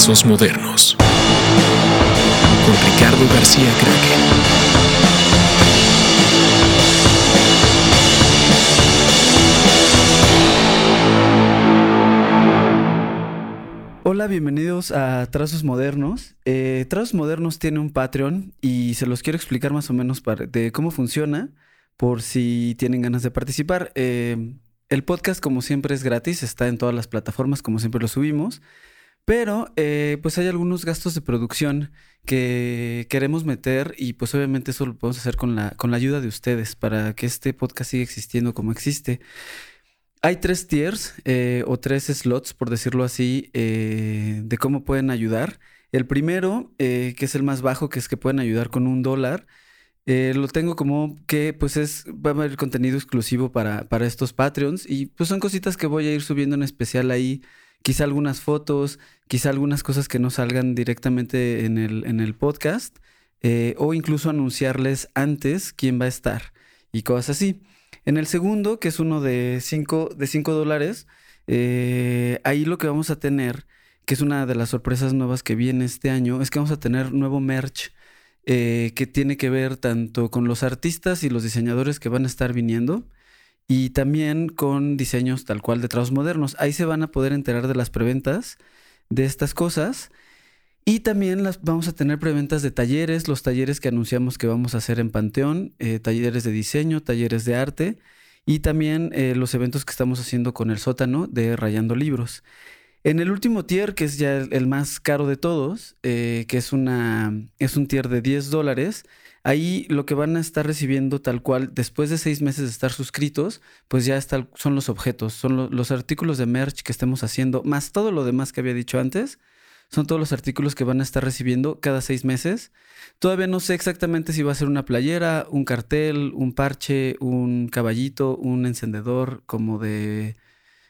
Trazos Modernos con Ricardo García Kraken. Hola, bienvenidos a Trazos Modernos. Eh, Trazos Modernos tiene un Patreon y se los quiero explicar más o menos de cómo funciona por si tienen ganas de participar. Eh, el podcast, como siempre, es gratis, está en todas las plataformas, como siempre lo subimos. Pero eh, pues hay algunos gastos de producción que queremos meter y pues obviamente eso lo podemos hacer con la, con la ayuda de ustedes para que este podcast siga existiendo como existe. Hay tres tiers eh, o tres slots, por decirlo así, eh, de cómo pueden ayudar. El primero, que es el más bajo, que es que pueden ayudar con un dólar. lo tengo como que pues es, va a haber contenido exclusivo para, para estos Patreons y pues son cositas que voy a ir subiendo en especial ahí quizá algunas fotos, quizá algunas cosas que no salgan directamente en el, en el podcast, eh, o incluso anunciarles antes quién va a estar y cosas así. En el segundo, que es uno de 5 de cinco dólares, eh, ahí lo que vamos a tener, que es una de las sorpresas nuevas que viene este año, es que vamos a tener nuevo merch. Eh, que tiene que ver tanto con los artistas y los diseñadores que van a estar viniendo, y también con diseños tal cual de trabajos modernos. Ahí se van a poder enterar de las preventas de estas cosas. Y también las, vamos a tener preventas de talleres, los talleres que anunciamos que vamos a hacer en Panteón, eh, talleres de diseño, talleres de arte y también eh, los eventos que estamos haciendo con el sótano de Rayando Libros. En el último tier, que es ya el, más caro de todos, eh, que es, una, es un tier de 10 dólares, Ahí lo que van a estar recibiendo tal cual, después de seis meses de estar suscritos, pues ya son los objetos, son los artículos de merch que estemos haciendo, más todo lo demás que había dicho antes, son todos los artículos que van a estar recibiendo cada seis meses. Todavía no sé exactamente si va a ser una playera, un cartel, un parche, un caballito, un encendedor como de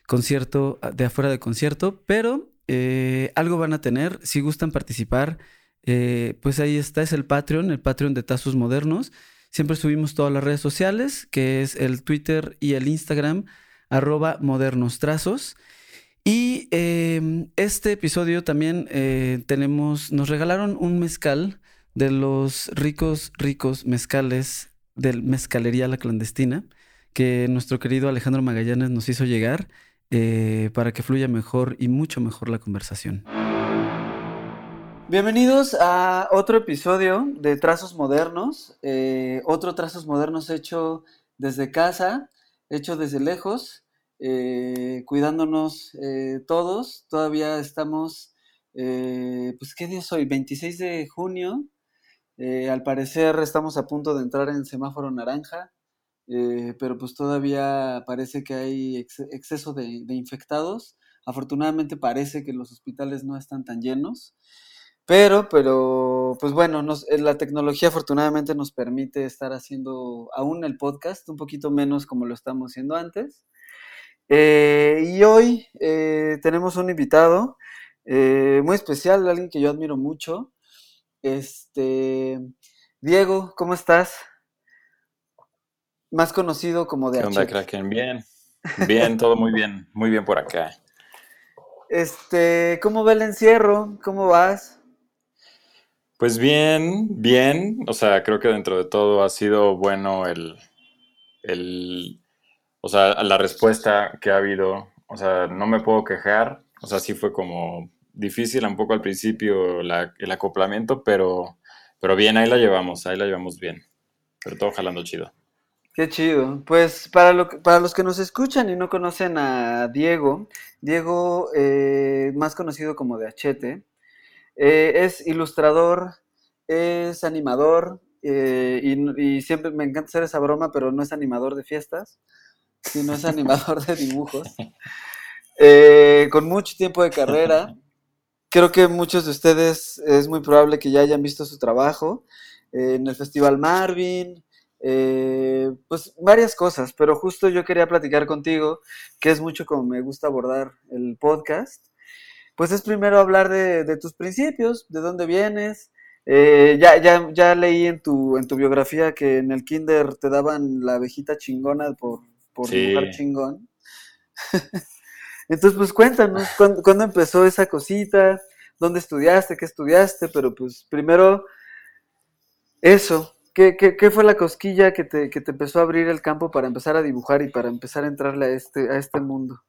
concierto, de afuera de concierto, pero eh, algo van a tener. Si gustan participar, eh, pues ahí está, es el Patreon, el Patreon de Tazos Modernos. Siempre subimos todas las redes sociales, que es el Twitter y el Instagram, arroba modernos trazos. Y em, este episodio también eh, tenemos, nos regalaron un mezcal de los ricos, ricos mezcales del Mezcalería La Clandestina, que nuestro querido Alejandro Magallanes nos hizo llegar eh, para que fluya mejor y mucho mejor la conversación. Bienvenidos a otro episodio de Trazos Modernos, eh, otro Trazos Modernos hecho desde casa, hecho desde lejos, eh, cuidándonos eh, todos. Todavía estamos, pues, ¿qué día es hoy? 26 de junio. al parecer estamos a punto de entrar en semáforo naranja, pero pues todavía parece que hay exceso de infectados. Afortunadamente parece que los hospitales no están tan llenos. Pero, pero, pues bueno, eh, la tecnología afortunadamente nos permite estar haciendo aún el podcast, un poquito menos como lo estamos haciendo antes. Eh, y hoy eh, tenemos un invitado muy especial, alguien que yo admiro mucho. Este, Diego, ¿cómo estás? Más conocido como de ¿Qué onda, Kraken? Bien, bien, todo muy bien, muy bien por acá. Este, ¿cómo va el encierro? ¿Cómo vas? Pues bien, bien. O sea, creo que dentro de todo ha sido bueno el, el, o sea, la respuesta que ha habido. O sea, no me puedo quejar. O sea, sí fue como difícil un poco al principio el acoplamiento, pero, pero bien, ahí la llevamos, ahí la llevamos bien. Pero todo jalando chido. Qué chido. Pues para, lo, para los que nos escuchan y no conocen a Diego, Diego, eh, más conocido como de Achete, eh, es ilustrador, es animador eh, y, siempre me encanta hacer esa broma, pero no es animador de fiestas, sino es animador de dibujos. Eh, con mucho tiempo de carrera. Creo que muchos de ustedes es muy probable que ya hayan visto su trabajo en el Festival Marvin, pues varias cosas, pero justo yo quería platicar contigo, que es mucho como me gusta abordar el podcast, pues es primero hablar de, tus principios, de dónde vienes. Eh, ya, ya, ya leí en tu, en tu biografía que en el kinder te daban la abejita chingona por, por dibujar chingón. Entonces, pues cuéntanos, ¿cuándo, empezó esa cosita? dónde estudiaste, qué estudiaste, pero pues primero eso. ¿Qué, qué, qué fue la cosquilla que te, que te empezó a abrir el campo para empezar a dibujar y para empezar a entrarle a este, a este mundo?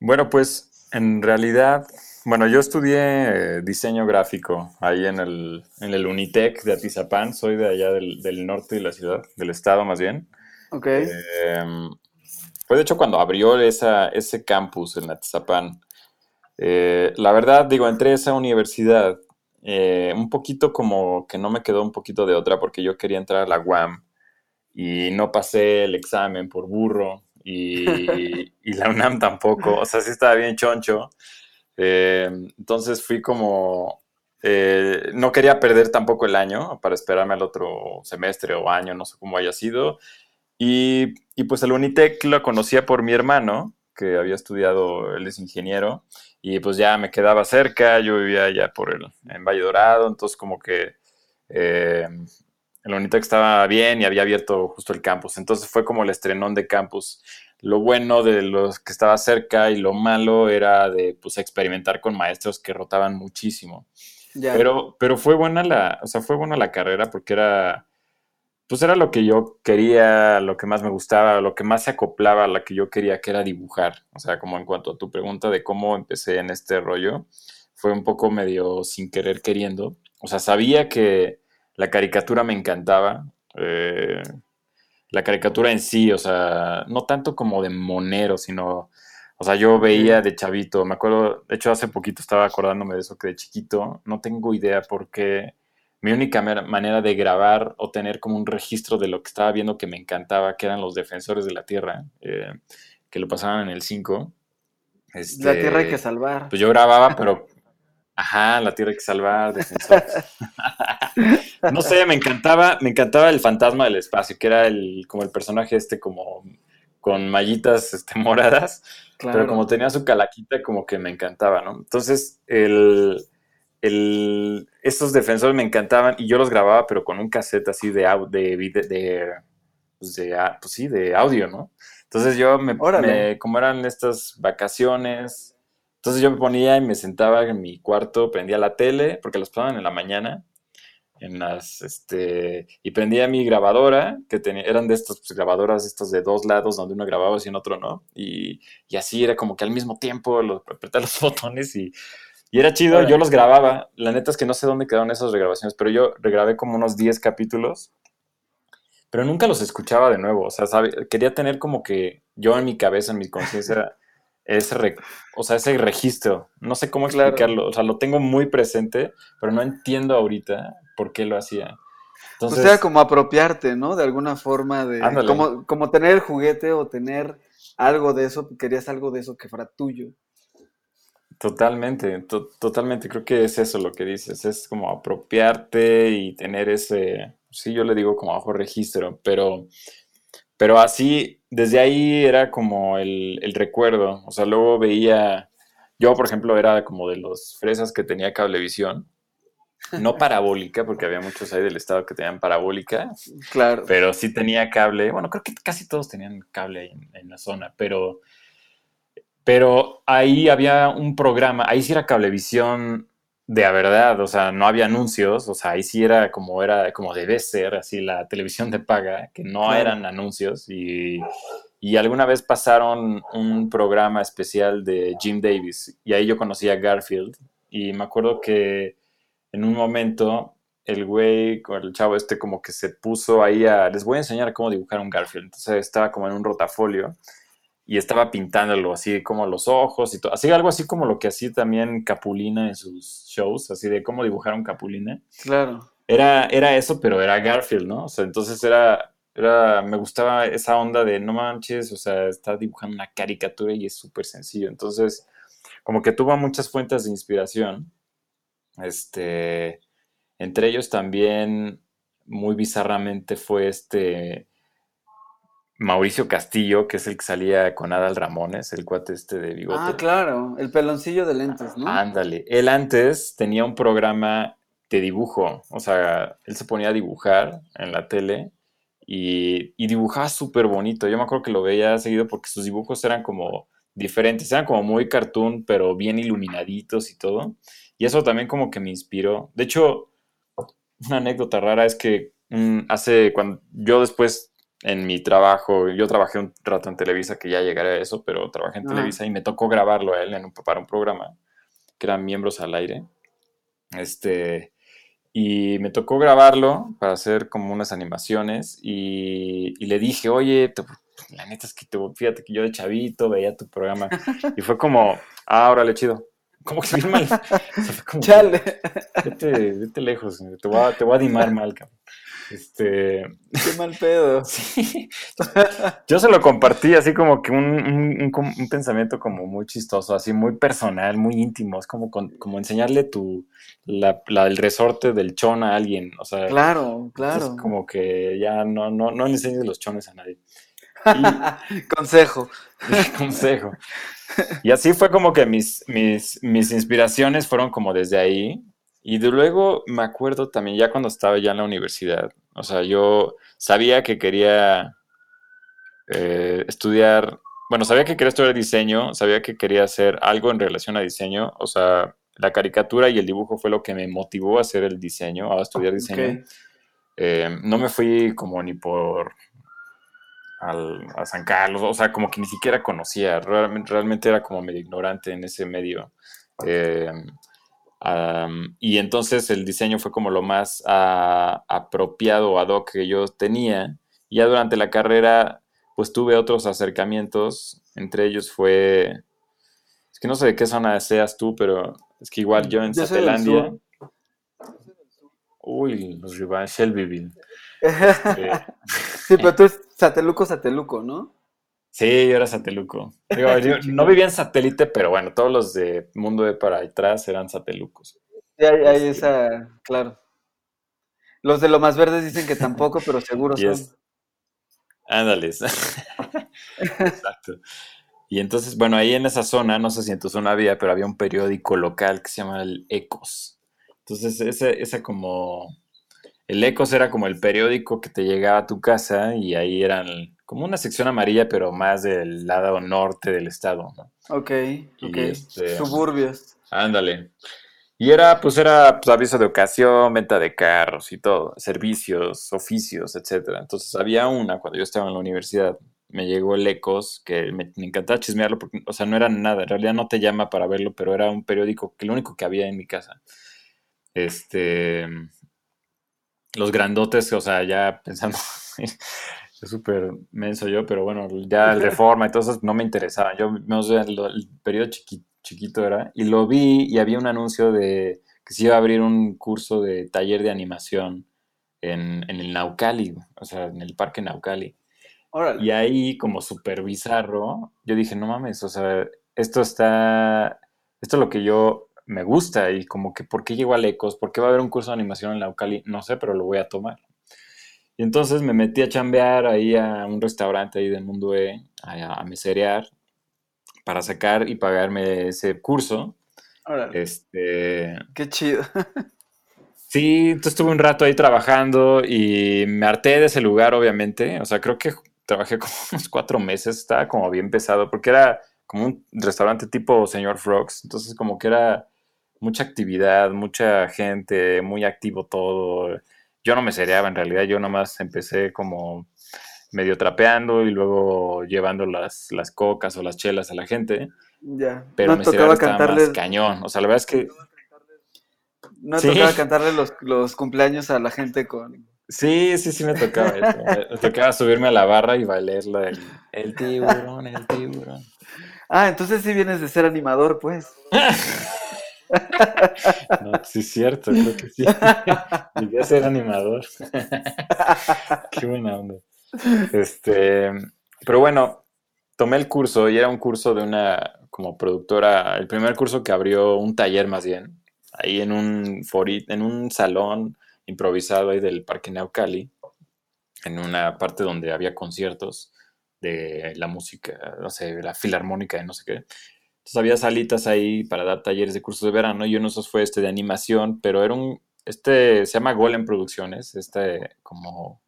Bueno, pues en realidad, bueno, yo estudié eh, diseño gráfico ahí en el, en el Unitec de Atizapán, soy de allá del, del norte de la ciudad, del estado más bien. Ok. Eh, fue de hecho cuando abrió esa, ese campus en Atizapán. Eh, la verdad, digo, entré a esa universidad eh, un poquito como que no me quedó un poquito de otra porque yo quería entrar a la UAM y no pasé el examen por burro y, y la UNAM tampoco, o sea, sí estaba bien choncho. Eh, entonces fui como, eh, no quería perder tampoco el año para esperarme al otro semestre o año, no sé cómo haya sido. Y, y pues el Unitec lo conocía por mi hermano, que había estudiado, él es ingeniero, y pues ya me quedaba cerca, yo vivía ya por el, en Valle Dorado, entonces como que eh, el Unitec estaba bien y había abierto justo el campus, entonces fue como el estrenón de campus. Lo bueno de los que estaba cerca y lo malo era de pues experimentar con maestros que rotaban muchísimo. Ya. Pero, pero fue buena la, o sea, fue buena la carrera porque era, pues era lo que yo quería, lo que más me gustaba, lo que más se acoplaba a lo que yo quería, que era dibujar. O sea, como en cuanto a tu pregunta de cómo empecé en este rollo, fue un poco medio sin querer queriendo. O sea, sabía que la caricatura me encantaba. eh, la caricatura en sí, o sea, no tanto como de monero, sino, o sea, yo veía de chavito, me acuerdo, de hecho hace poquito estaba acordándome de eso, que de chiquito, no tengo idea por qué mi única manera de grabar o tener como un registro de lo que estaba viendo que me encantaba, que eran los defensores de la Tierra, eh, que lo pasaban en el 5. La tierra hay que Este, salvar. pues yo grababa, pero, ajá, la Tierra hay que salvar, defensores. No sé, me encantaba, me encantaba el fantasma del espacio, que era el, como el personaje este como con mallitas este, moradas, Claro. pero como tenía su calaquita, como que me encantaba, ¿no? Entonces, el, el, estos defensores me encantaban y yo los grababa, pero con un cassette así de, de, de, pues de, a- pues sí, de audio, ¿no? Entonces yo me, me- como eran estas vacaciones, entonces yo me ponía y me sentaba en mi cuarto, prendía la tele, porque las pasaban en la mañana, en las, este, y prendía mi grabadora, que tenía, eran de estas pues, grabadoras, estos de dos lados, donde uno grababa y en otro no, y, y así era como que al mismo tiempo los, apretar los botones y, y era chido, yo los grababa, la neta es que no sé dónde quedaron esas regrabaciones, pero yo regrabé como unos 10 capítulos, pero nunca los escuchaba de nuevo, o sea, sabe- quería tener como que yo en mi cabeza, en mi conciencia, ese, re- o sea, ese registro, no sé cómo Claro. explicarlo, o sea, lo tengo muy presente, pero no entiendo ahorita por qué lo hacía. O Entonces, sea, como apropiarte, ¿no? De alguna forma de... Como, como tener el juguete o tener algo de eso, querías algo de eso que fuera tuyo. totalmente, to- totalmente, creo que es eso lo que dices, es como apropiarte y tener ese, sí, yo le digo como bajo registro, pero, pero así, desde ahí era como el, el recuerdo, o sea, luego veía, yo por ejemplo era como de los fresas que tenía cablevisión, no parabólica, porque había muchos ahí del estado que tenían parabólica, Claro. pero sí tenía cable. Bueno, creo que casi todos tenían cable ahí en, en la zona, pero, pero ahí había un programa, ahí sí era cablevisión de a verdad, o sea, no había anuncios, o sea, ahí sí era como era, como debe ser, así la televisión de paga, que no eran anuncios y, y alguna vez pasaron un programa especial de Jim Davis y ahí yo conocí a Garfield y me acuerdo que en un momento el güey, con el chavo este como que se puso ahí a, les voy a enseñar cómo dibujar un Garfield. Entonces estaba como en un rotafolio y estaba pintándolo así como los ojos y todo, así algo así como lo que hacía también Capulina en sus shows, así de cómo dibujar un Capulina. Claro. Era, era eso, pero era Garfield, ¿no? O sea, entonces era, era, me gustaba esa onda de no manches, o sea, está dibujando una caricatura y es súper sencillo. Entonces, como que tuvo muchas fuentes de inspiración. Este, entre ellos también, muy bizarramente, fue este Mauricio Castillo, que es el que salía con Adal Ramones, el cuate este de bigote. Ah, claro. El peloncillo de lentes, ¿no? Ándale. Él antes tenía un programa de dibujo. O sea, él se ponía a dibujar en la tele y, y dibujaba súper bonito. Yo me acuerdo que lo veía seguido porque sus dibujos eran como diferentes, eran como muy cartoon, pero bien iluminaditos y todo. Y eso también como que me inspiró. De hecho, una anécdota rara es que mm, hace, cuando yo después en mi trabajo, yo trabajé un rato en Televisa, que ya llegaré a eso, pero trabajé en Televisa y me tocó grabarlo a él en para un programa, que eran miembros al aire. Este, y me tocó grabarlo para hacer como unas animaciones y, le dije, oye, la neta es que te, fíjate que yo de chavito veía tu programa y fue como, ah, órale, chido. Como que bien mal. Chale. vete, vete, lejos, te voy a, te voy a animar mal, cabrón. Este. Qué mal pedo. Sí. Yo se lo compartí así como que un, pensamiento como muy chistoso, así muy personal, muy íntimo. Es como, como enseñarle tu la, el resorte del chon a alguien. O sea, claro, claro. Es como que ya no, no, no le enseñes los chones a nadie. consejo. consejo. Y así fue como que mis, mis, mis inspiraciones fueron como desde ahí. Y de luego me acuerdo también, ya cuando estaba ya en la universidad, o sea, yo sabía que quería eh, estudiar, bueno, sabía que quería estudiar diseño, sabía que quería hacer algo en relación a diseño, o sea, la caricatura y el dibujo fue lo que me motivó a hacer el diseño, a estudiar diseño. Eh, no me fui como ni por a San Carlos, o sea, como que ni siquiera conocía, realmente, realmente era como medio ignorante en ese medio. Eh, y entonces el diseño fue como lo más uh, apropiado ad hoc que yo tenía. Ya durante la carrera, pues tuve otros acercamientos. Entre ellos fue. Es que no sé de qué zona seas tú, pero es que igual yo en Satelandia. Uy, los rivales, Shelbyville. Este, sí, pero tú es Sateluco, Sateluco, ¿no? Sí, yo era sateluco. no vivía en satélite, pero bueno, todos los de Mundo de para atrás eran satelucos. Sí, hay, esa, claro. Los de lo más verdes dicen que tampoco, pero seguro son. Ándales. Exacto. Y entonces, bueno, ahí en esa zona, no sé si en tu zona había, pero había un periódico local que se llama el Ecos. Entonces, ese, ese como. El Ecos era como el periódico que te llegaba a tu casa y ahí eran como una sección amarilla, pero más del lado norte del estado, ¿no? Ok, ok. Este, Suburbios. Ándale. Y era, pues era pues, aviso de ocasión, venta de carros y todo, servicios, oficios, etcétera. Entonces había una cuando yo estaba en la universidad, me llegó el Ecos, que me, encantaba chismearlo, porque, o sea, no era nada, en realidad no te llama para verlo, pero era un periódico que lo único que había en mi casa. Este, los grandotes, o sea, ya pensando, es súper menso yo, pero bueno, ya el Reforma y todo eso no me interesaba. Yo, no sé, el, periodo chiquito era, y lo vi y había un anuncio de que se iba a abrir un curso de taller de animación en, el Naucali, o sea, en el parque Naucali. Y ahí, como súper bizarro, yo dije, no mames, o sea, esto está, esto es lo que yo me gusta y como que, ¿por qué llegó a Ecos? ¿Por qué va a haber un curso de animación en Naucali? No sé, pero lo voy a tomar. Y entonces me metí a chambear ahí a un restaurante ahí del Mundo E, a, meserear, para sacar y pagarme ese curso. Este. Qué chido. sí, entonces estuve un rato ahí trabajando y me harté de ese lugar, obviamente. O sea, creo que trabajé como unos cuatro meses, estaba como bien pesado, porque era como un restaurante tipo Señor Frogs. Entonces, como que era mucha actividad, mucha gente, muy activo todo yo no me cereaba en realidad, yo nomás empecé como medio trapeando y luego llevando las, las cocas o las chelas a la gente. Ya. Pero me tocaba cantarle más cañón. O sea, la verdad es que. No tocaba cantarle los, los, cumpleaños a la gente con. Sí, sí, sí me tocaba eso. me tocaba subirme a la barra y bailarla el, el tiburón, el tiburón. Ah, entonces sí vienes de ser animador, pues. No, sí es cierto, creo que sí. Llegué a ser animador. Qué buena onda. Este, pero bueno, tomé el curso y era un curso de una como productora, el primer curso que abrió un taller más bien, ahí en un en un salón improvisado ahí del Parque Naucali, en una parte donde había conciertos de la música, no sé, la filarmónica de no sé qué. Entonces había salitas ahí para dar talleres de cursos de verano y uno de esos fue este de animación, pero era un, este se llama Golem Producciones, este como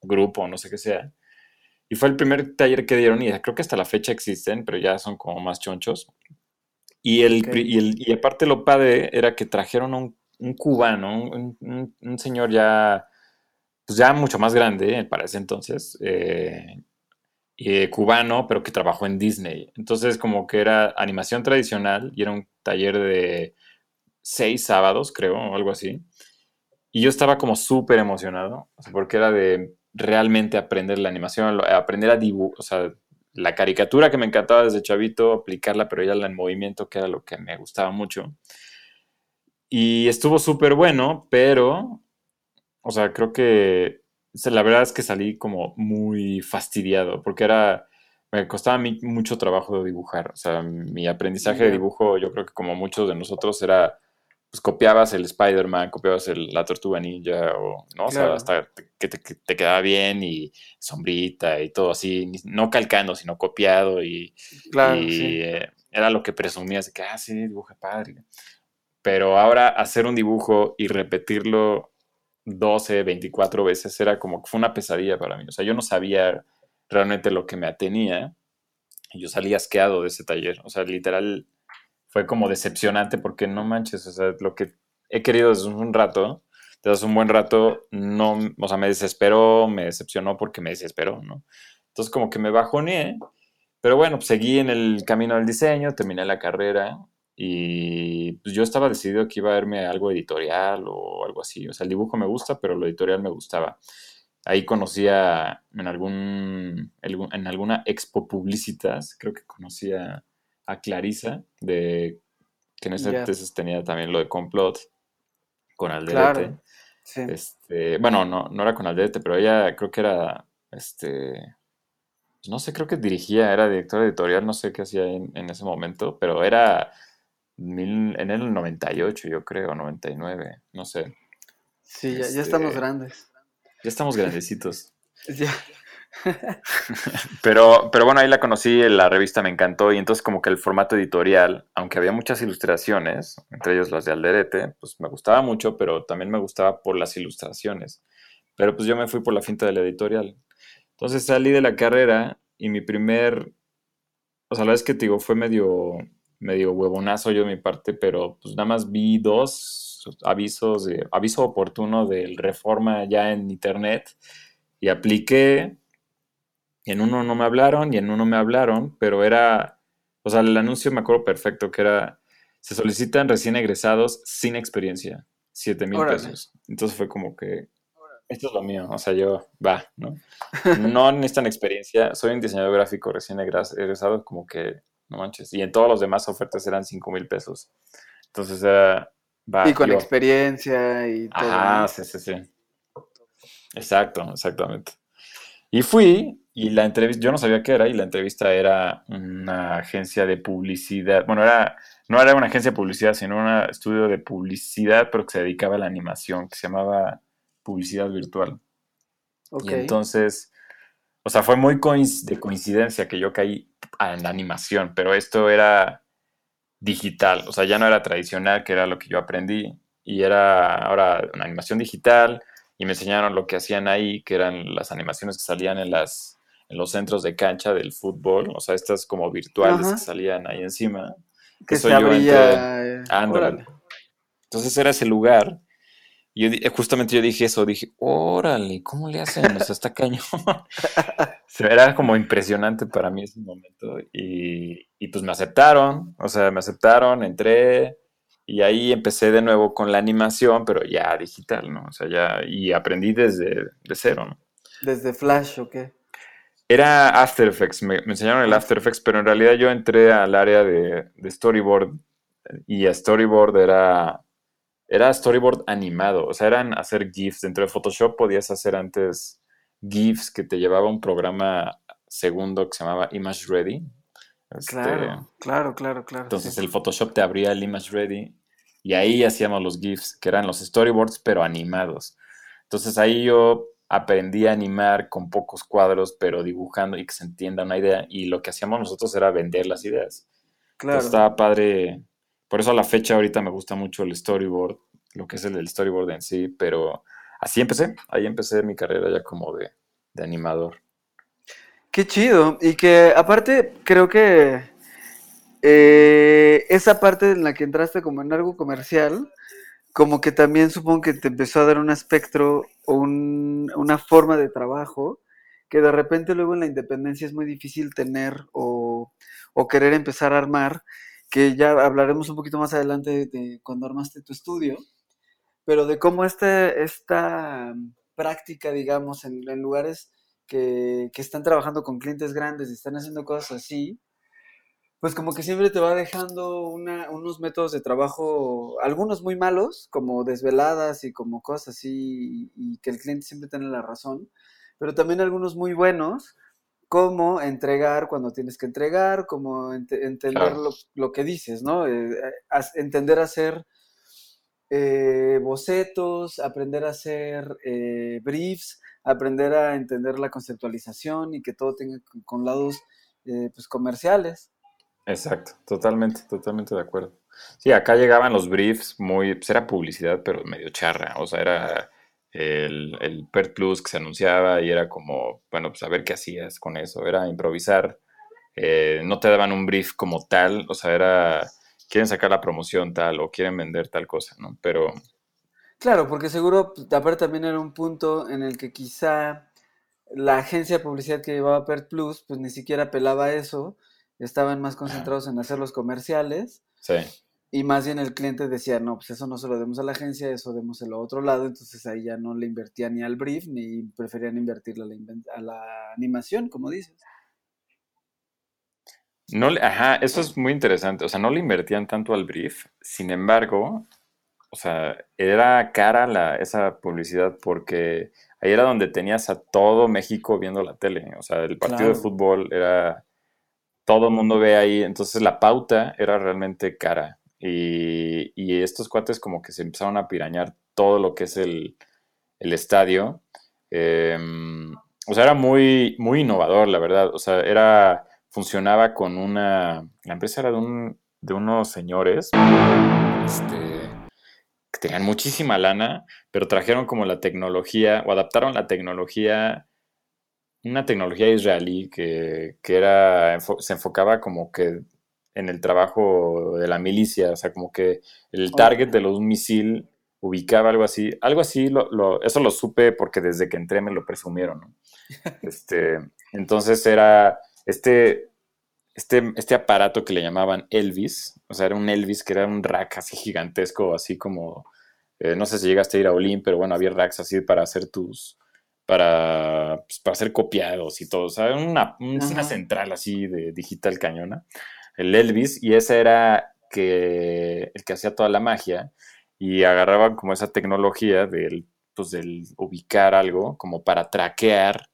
grupo, no sé qué sea. Y fue el primer taller que dieron y creo que hasta la fecha existen, pero ya son como más chonchos. Y, el, y, el, y aparte lo padre era que trajeron un, un cubano, un, un, señor ya, pues ya mucho más grande para ese entonces, eh, eh, cubano, pero que trabajó en Disney. Entonces como que era animación tradicional y era un taller de seis sábados, creo, o algo así. Y yo estaba como súper emocionado, porque era de realmente aprender la animación, aprender a dibujar, o sea, la caricatura que me encantaba desde chavito, aplicarla, pero ya en movimiento, que era lo que me gustaba mucho. Y estuvo súper bueno, pero, o sea, creo que la verdad es que salí como muy fastidiado, porque era, me costaba mucho trabajo dibujar. O sea, mi aprendizaje de dibujo, yo creo que como muchos de nosotros, era pues copiabas el Spider-Man, copiabas la Tortuga Ninja, o, ¿no? O sea, hasta que te, quedaba bien y sombrita y todo así, no calcando, sino copiado y, eh, era lo que presumías de que, ah, sí, dibuja padre. Pero ahora hacer un dibujo y repetirlo 12, 24 veces era como que fue una pesadilla para mí. O sea, yo no sabía realmente lo que me atenía y yo salí asqueado de ese taller. O sea, literal fue como decepcionante porque no manches, o sea, lo que he querido desde un rato, desde un buen rato, no, o sea, me desesperó, me decepcionó porque me desesperó, ¿no? Entonces como que me bajoneé, pero bueno, pues seguí en el camino del diseño, terminé la carrera y pues yo estaba decidido que iba a verme algo editorial o algo así, o sea, el dibujo me gusta, pero lo editorial me gustaba. Ahí conocía en algún, en alguna expo publicitas, creo que conocía a Clarisa, de, que en ese entonces tenía también lo de complot con Alderete. Este, bueno, no, no era con Alderete, pero ella creo que era, este, pues no sé, creo que dirigía, era directora editorial, no sé qué hacía en, ese momento, pero era en el 98, yo creo, 99, no sé. Sí, ya, ya estamos este, grandes. Ya estamos grandecitos. ya. pero, pero bueno, ahí la conocí, la revista me encantó y entonces como que el formato editorial, aunque había muchas ilustraciones, entre ellos las de Alderete, pues me gustaba mucho, pero también me gustaba por las ilustraciones. Pero pues yo me fui por la finta del editorial. Entonces salí de la carrera y mi primer, o sea, la vez que te digo, fue medio, medio huevonazo yo de mi parte, pero pues nada más vi dos avisos, de, aviso oportuno del reforma ya en internet y apliqué en uno no me hablaron y en uno me hablaron, pero era, o sea, el anuncio me acuerdo perfecto, que era, se solicitan recién egresados sin experiencia, 7 mil pesos. Entonces fue como que, esto es lo mío, o sea, yo, va, ¿no? No necesitan experiencia, soy un diseñador gráfico recién egresado, como que, no manches. Y en todas las demás ofertas eran 5 mil pesos. Entonces era, va. Y con experiencia y todo. Ah, sí, sí, sí. Exacto, exactamente. Y fui y la entrevista, yo no sabía qué era, y la entrevista era una agencia de publicidad. Bueno, era, no era una agencia de publicidad, sino un estudio de publicidad, pero que se dedicaba a la animación, que se llamaba Publicidad Virtual. Y entonces, o sea, fue muy de coincidencia que yo caí en la animación, pero esto era digital, o sea, ya no era tradicional, que era lo que yo aprendí, y era ahora una animación digital, y me enseñaron lo que hacían ahí, que eran las animaciones que salían en las en los centros de cancha del fútbol, o sea, estas como virtuales que salían ahí encima. Que se abría. Entonces era ese lugar. Yo, justamente yo dije eso, dije, órale, ¿cómo le hacen? O sea, está cañón. era como impresionante para mí ese momento. Y, y, pues me aceptaron, o sea, me aceptaron, entré y ahí empecé de nuevo con la animación, pero ya digital, ¿no? O sea, ya, y aprendí desde de cero, ¿no? ¿Desde Flash o qué? Era After Effects, me, enseñaron el After Effects, pero en realidad yo entré al área de, storyboard y a storyboard era, era storyboard animado, o sea, eran hacer GIFs. Dentro de Photoshop podías hacer antes GIFs que te llevaba un programa segundo que se llamaba Image Ready. Este, claro, claro, claro, claro. Entonces el Photoshop te abría el Image Ready y ahí hacíamos los GIFs, que eran los storyboards, pero animados. Entonces ahí yo aprendí a animar con pocos cuadros, pero dibujando y que se entienda una idea. Y lo que hacíamos nosotros era vender las ideas. Claro. estaba padre. Por eso a la fecha ahorita me gusta mucho el storyboard, lo que es el del storyboard en sí, pero así empecé. Ahí empecé mi carrera ya como de, animador. Qué chido. Y que aparte creo que eh, esa parte en la que entraste como en algo comercial, como que también supongo que te empezó a dar un espectro o un- una forma de trabajo que de repente luego en la independencia es muy difícil tener o querer empezar a armar, que ya hablaremos un poquito más adelante de, cuando armaste tu estudio, pero de cómo este, esta práctica, digamos, en, lugares que, que están trabajando con clientes grandes y están haciendo cosas así, pues como que siempre te va dejando una- unos métodos de trabajo, algunos muy malos, como desveladas y como cosas así, y que el cliente siempre tiene la razón, pero también algunos muy buenos, como entregar cuando tienes que entregar, ente- entender Claro. lo, lo que dices, ¿no? Eh, entender a hacer eh, bocetos, aprender a hacer eh, briefs, aprender a entender la conceptualización y que todo tenga con, con lados pues comerciales. Exacto, totalmente, totalmente de acuerdo. Sí, acá llegaban los briefs muy, pues era publicidad, pero medio charra, o sea, era el, el PERT Plus que se anunciaba y era como, bueno, pues a ver qué hacías con eso, era improvisar, eh, no te daban un brief como tal, o sea, era, quieren sacar la promoción tal o quieren vender tal cosa, ¿no? Pero, Claro, porque seguro, pues, aparte también era un punto en el que quizá la agencia de publicidad que llevaba PERT Plus, pues ni siquiera pelaba eso, estaban más concentrados en hacer los comerciales. Sí, y más bien el cliente decía, no, pues eso no se lo demos a la agencia, eso démoselo a otro lado, entonces ahí ya no le invertía ni al brief ni preferían invertirle a la, inven- a la animación, como dices. no ajá, eso es muy interesante, o sea, no le invertían tanto al brief, sin embargo, O sea, era cara la, esa publicidad porque ahí era donde tenías a todo México viendo la tele. O sea, el partido de fútbol era, todo el mundo ve ahí, entonces la pauta era realmente cara. Y, estos cuates como que se empezaron a pirañar todo lo que es el, el estadio. Em, o sea, era muy, muy innovador, la verdad. O sea, era, funcionaba con una, la empresa era de, un, de unos señores, este, que tenían muchísima lana, pero trajeron como la tecnología, o adaptaron la tecnología, una tecnología israelí que, que era, se enfocaba como que en el trabajo de la milicia, o sea, como que el target de los- un misil ubicaba algo así, algo así, lo, lo- eso lo supe porque desde que entré me lo presumieron, ¿no? Este, entonces era este, este, este aparato que le llamaban Elvis, o sea, era un Elvis que era un rack así gigantesco, así como, eh, no sé si llegaste a ir a Olin, pero bueno, había racks así para hacer tus, para, pues, para hacer copiados y todo, o sea, una, un- una central así de digital cañona, el Elvis, y ese era que, el que hacía toda la magia, y agarraban como esa tecnología del, pues, del ubicar algo, como para traquear,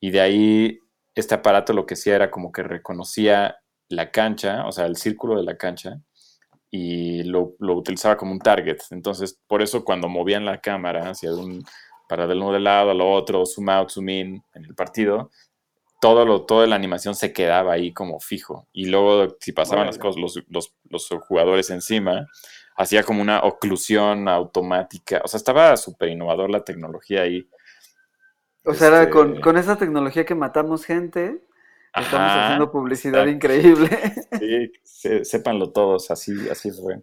y de ahí este aparato lo que hacía era como que reconocía la cancha, o sea, el círculo de la cancha, y lo, lo utilizaba como un target. Entonces, por eso cuando movían la cámara hacia un, para del uno del lado al otro, zoom out, zoom in en el partido, todo lo, toda la animación se quedaba ahí como fijo. Y luego, si pasaban las cosas, los, los, los jugadores encima, hacía como una oclusión automática. O sea, estaba súper innovador la tecnología ahí. O sea, era con, Este, con esa tecnología que matamos gente, estamos haciendo publicidad increíble. Sí, sé- sépanlo todos, así, así fue.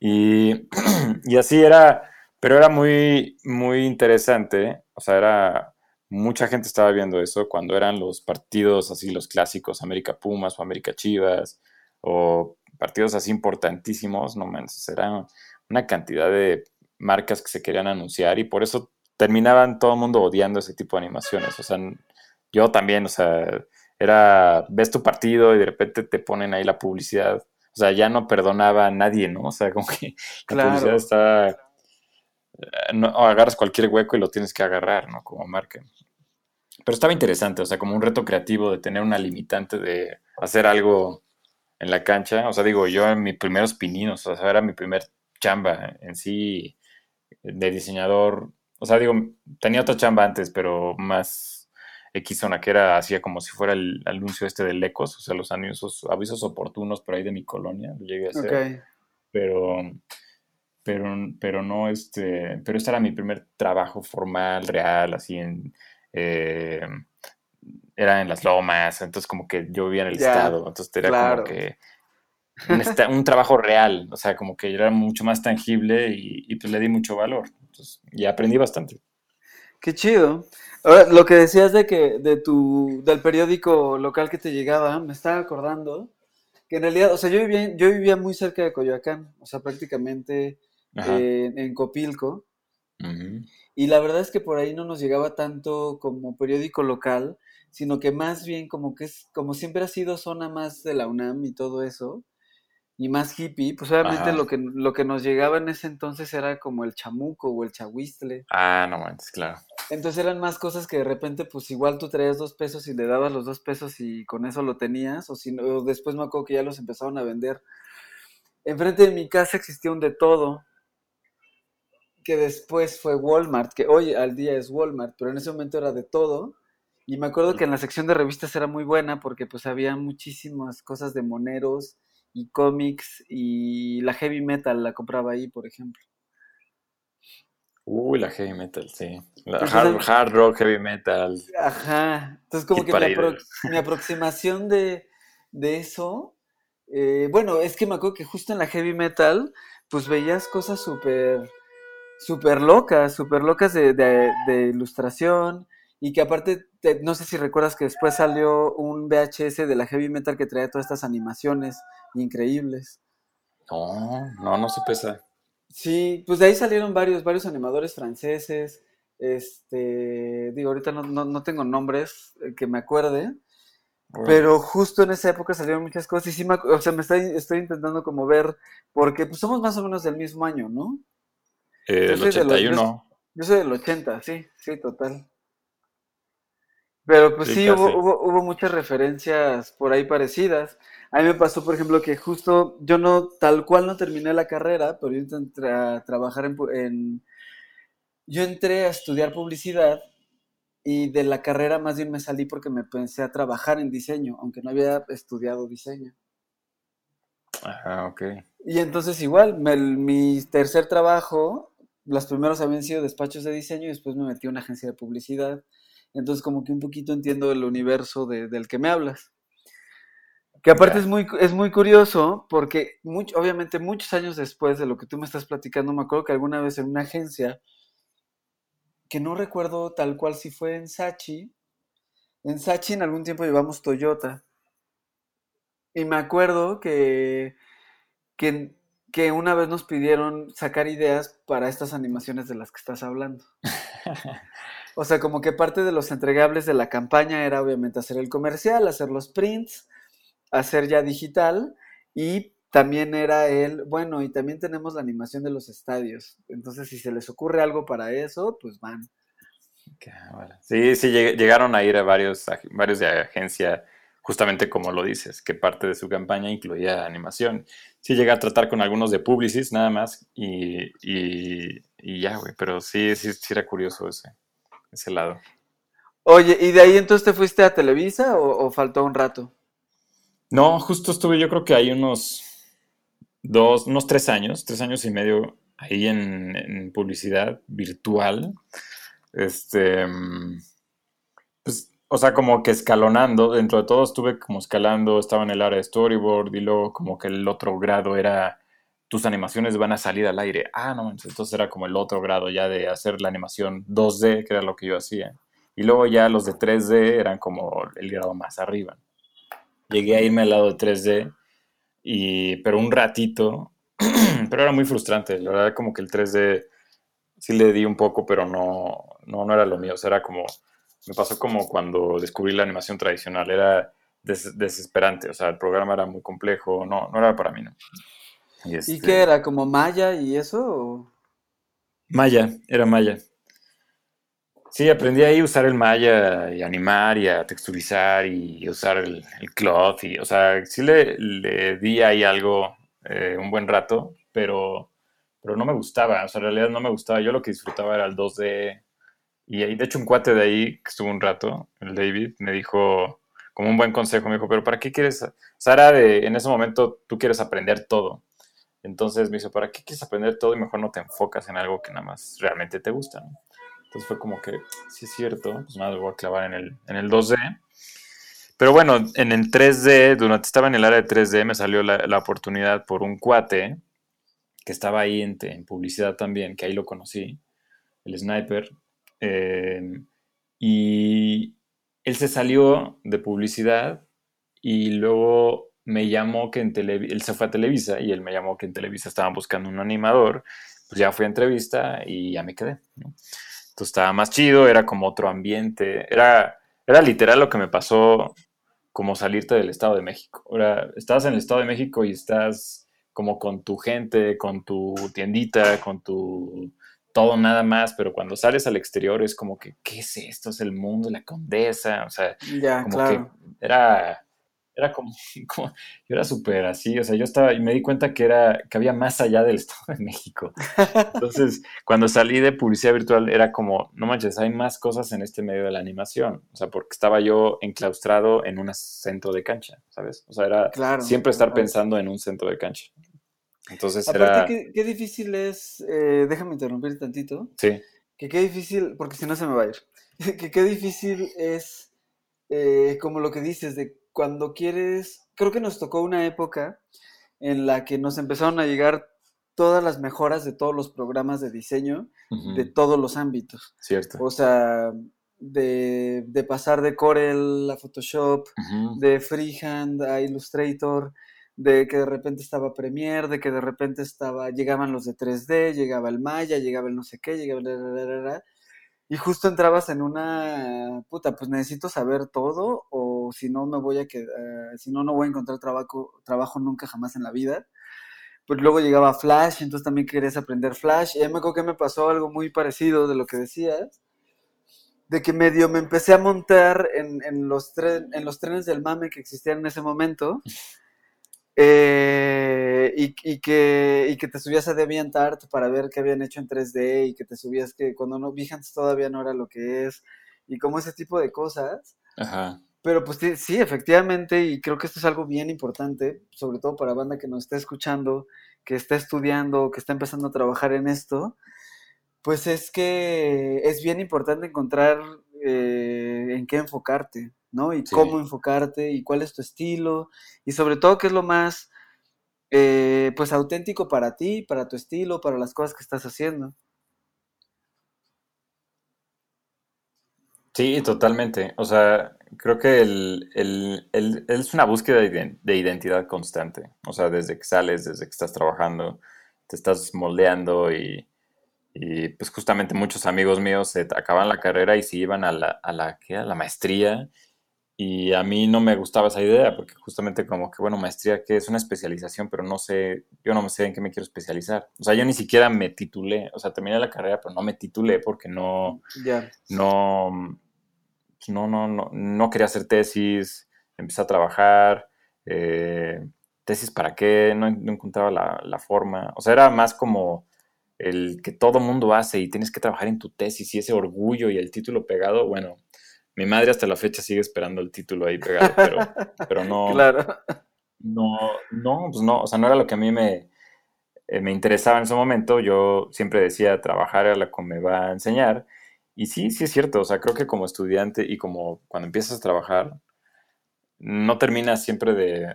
Y, y así era, pero era muy, muy interesante. O sea, era, mucha gente estaba viendo eso cuando eran los partidos así, los clásicos, América Pumas o América Chivas, o partidos así importantísimos, no manches, era una cantidad de marcas que se querían anunciar y por eso terminaban todo el mundo odiando ese tipo de animaciones. O sea, yo también, o sea, era, ves tu partido y de repente te ponen ahí la publicidad. O sea, ya no perdonaba a nadie, ¿no? O sea, como que la publicidad Claro. eh, no, o agarras cualquier hueco y lo tienes que agarrar, ¿no? Como marca. Pero estaba interesante, o sea, como un reto creativo de tener una limitante de hacer algo en la cancha. O sea, digo, yo en mis primeros pininos, o sea, era mi primer chamba en sí de diseñador. O sea, digo, tenía otra chamba antes, pero más X zona que era, hacía como si fuera el anuncio este de Lecos, o sea, los anuncios, avisos oportunos por ahí de mi colonia, lo llegué a hacer, pero, pero, pero no, este, pero este era mi primer trabajo formal, real, así en, eh, era en las lomas, entonces como que yo vivía en el estado, entonces era como que un, trabajo real, o sea, como que era mucho más tangible y, pues le di mucho valor. y aprendí bastante. Qué chido. Ahora, lo que decías de que de tu del periódico local que te llegaba, me estaba acordando que en realidad, o sea, yo vivía, yo vivía muy cerca de Coyoacán, o sea, prácticamente en Copilco. Y la verdad es que por ahí no nos llegaba tanto como periódico local, sino que más bien como que es, como siempre ha sido zona más de la UNAM y todo eso, y más hippie, pues obviamente lo que, lo que nos llegaba en ese entonces era como el chamuco o el chahuistle. Ah, no manches, claro. Entonces eran más cosas que de repente, pues igual tú traías dos pesos y le dabas los dos pesos y con eso lo tenías, o si no, después me acuerdo que ya los empezaron a vender. Enfrente de mi casa existía un de todo, que después fue Walmart, que hoy al día es Walmart, pero en ese momento era de todo. Y me acuerdo que en la sección de revistas era muy buena porque pues había muchísimas cosas de moneros, y cómics y la heavy metal la compraba ahí, por ejemplo. Uy, la heavy metal, sí. La hard, rock, heavy metal. Ajá. Entonces, como que mi, aproximación de, eso, eh, bueno, es que me acuerdo que justo en la heavy metal, pues veías cosas súper, súper locas, súper locas de, de, ilustración, y que aparte, no sé si recuerdas que después salió un VHS de la heavy metal que traía todas estas animaciones increíbles. No, no, no se pesa. Sí, pues de ahí salieron varios, varios animadores franceses. Este, digo, ahorita no, tengo nombres eh, que me acuerde, pero justo en esa época salieron muchas cosas y sí, me, o sea, me estoy, estoy intentando como ver, porque pues somos más o menos del mismo año, ¿no? Eh, el 81. yo, soy del 80, sí, sí, total. Pero pues sí, hubo, hubo, hubo, muchas referencias por ahí parecidas. A mí me pasó, por ejemplo, que justo yo no, tal cual no terminé la carrera, pero yo entré a trabajar en, Yo entré a estudiar publicidad y de la carrera más bien me salí porque me pensé a trabajar en diseño, aunque no había estudiado diseño. Ajá, ok. Y entonces igual, mi tercer trabajo, los primeros habían sido despachos de diseño y después me metí a una agencia de publicidad. Entonces como que un poquito entiendo el universo del que me hablas. Que aparte es muy, es muy curioso porque mucho, obviamente muchos años después de lo que tú me estás platicando, me acuerdo que alguna vez en una agencia, que no recuerdo tal cual si fue en Sachi, en Sachi en algún tiempo llevamos Toyota. Y me acuerdo que, que, que una vez nos pidieron sacar ideas para estas animaciones de las que estás hablando. o sea, como que parte de los entregables de la campaña era obviamente hacer el comercial, hacer los prints, hacer ya digital y también era él, bueno, y también tenemos la animación de los estadios. Entonces, si se les ocurre algo para eso, pues van. Sí, sí, llegaron a ir a varios, varios de agencia, justamente como lo dices, que parte de su campaña incluía animación. Sí, llegué a tratar con algunos de Publicis nada más y, ya, güey, pero sí, sí, sí era curioso ese, ese lado. Oye, ¿y de ahí entonces te fuiste a Televisa o faltó un rato? No, justo estuve yo creo que hay unos dos, unos tres años, tres años y medio ahí en, publicidad virtual. Este, pues, o sea, como que escalonando, dentro de todo estuve como escalando, estaba en el área de storyboard y luego como que el otro grado era tus animaciones van a salir al aire. Ah, no, entonces era como el otro grado ya de hacer la animación 2D, que era lo que yo hacía. Y luego ya los de 3D eran como el grado más arriba llegué a irme al lado de 3D, y, pero un ratito, pero era muy frustrante, la verdad como que el 3D sí le di un poco, pero no, no, no era lo mío, o sea, era como, me pasó como cuando descubrí la animación tradicional, era desesperante, o sea, el programa era muy complejo, no, no era para mí, ¿no? ¿Y, este qué era? ¿Como Maya y eso? Maya, era Maya. Sí, aprendí ahí a usar el Maya y animar y a texturizar y usar el, el cloth. Y, o sea, sí le, le di ahí algo eh, un buen rato, pero, pero no me gustaba. O sea, en realidad no me gustaba. Yo lo que disfrutaba era el 2D. Y ahí, de hecho, un cuate de ahí que estuvo un rato, el David, me dijo, como un buen consejo, me dijo, pero ¿para qué quieres? Sara, de, en ese momento tú quieres aprender todo. Entonces me dijo, ¿para qué quieres aprender todo y mejor no te enfocas en algo que nada más realmente te gusta? Entonces fue como que, sí es cierto, pues nada, voy a clavar en el, en el 2D. Pero bueno, en el 3D, durante estaba en el área de 3D, me salió la, la oportunidad por un cuate que estaba ahí en, en, publicidad también, que ahí lo conocí, el sniper. Eh, y él se salió de publicidad y luego me llamó que en Televisa, él se fue a Televisa y él me llamó que en Televisa estaban buscando un animador, pues ya fui a entrevista y ya me quedé, ¿no? Entonces estaba más chido, era como otro ambiente, era, era literal lo que me pasó como salirte del Estado de México. Ahora, estás en el Estado de México y estás como con tu gente, con tu tiendita, con tu todo nada más, pero cuando sales al exterior es como que, ¿qué es esto? Es el mundo la condesa, o sea, ya, como claro. que era, era como, como, yo era súper así, o sea, yo estaba, y me di cuenta que era, que había más allá del Estado de México. Entonces, cuando salí de publicidad virtual era como, no manches, hay más cosas en este medio de la animación, o sea, porque estaba yo enclaustrado en un centro de cancha, ¿sabes? O sea, era Claro, siempre estar claro. pensando en un centro de cancha. Entonces Aparte, era, qué, qué difícil es, eh, déjame interrumpir tantito, sí, que qué difícil, porque si no se me va a ir, que qué difícil es, eh, como lo que dices, de cuando quieres, creo que nos tocó una época en la que nos empezaron a llegar todas las mejoras de todos los programas de diseño de todos los ámbitos. cierto. O sea, de, de pasar de Corel a Photoshop, de Freehand a Illustrator, de que de repente estaba Premiere, de que de repente estaba, llegaban los de 3D, llegaba el Maya, llegaba el no sé qué, llegaba el... y justo entrabas en una, puta, pues necesito saber todo o si no me voy a quedar, si no, no voy a encontrar trabajo, trabajo nunca jamás en la vida. Pues luego llegaba Flash, entonces también querías aprender Flash. Y me acuerdo que me pasó algo muy parecido de lo que decías, de que medio me empecé a montar en, los, en los trenes del mame que existían en ese momento. Eh, y, y que, y que te subías a DeviantArt para ver qué habían hecho en 3D y que te subías que cuando no Behance todavía no era lo que es y como ese tipo de cosas. Ajá. Pero pues sí, sí, efectivamente, y creo que esto es algo bien importante, sobre todo para banda que nos está escuchando, que está estudiando, que está empezando a trabajar en esto, pues es que es bien importante encontrar eh, en qué enfocarte, ¿no? Y Sí. cómo enfocarte, y cuál es tu estilo, y sobre todo qué es lo más, eh, pues auténtico para ti, para tu estilo, para las cosas que estás haciendo. Sí, totalmente. O sea, creo que el, el- el- es una búsqueda de identidad constante. O sea, desde que sales, desde que estás trabajando, te estás moldeando y, y, pues justamente muchos amigos míos se acaban la carrera y se iban a la, a la, ¿qué? a la maestría. Y a mí no me gustaba esa idea porque justamente como que, bueno, maestría que es una especialización, pero no sé, yo no sé en qué me quiero especializar. O sea, yo ni siquiera me titulé, o sea, terminé la carrera, pero no me titulé porque no pues no, no, no, no quería hacer tesis, empecé a trabajar, eh, tesis para qué, no, no encontraba la, la forma, o sea, era más como el que todo mundo hace y tienes que trabajar en tu tesis y ese orgullo y el título pegado, bueno, mi madre hasta la fecha sigue esperando el título ahí pegado, pero, pero no, Claro. no, no, pues no, o sea, no era lo que a mí me, eh, me interesaba en ese momento. Yo siempre decía, trabajar era lo que me va a enseñar. Y sí, sí es cierto, o sea, creo que como estudiante y como cuando empiezas a trabajar, no terminas siempre de,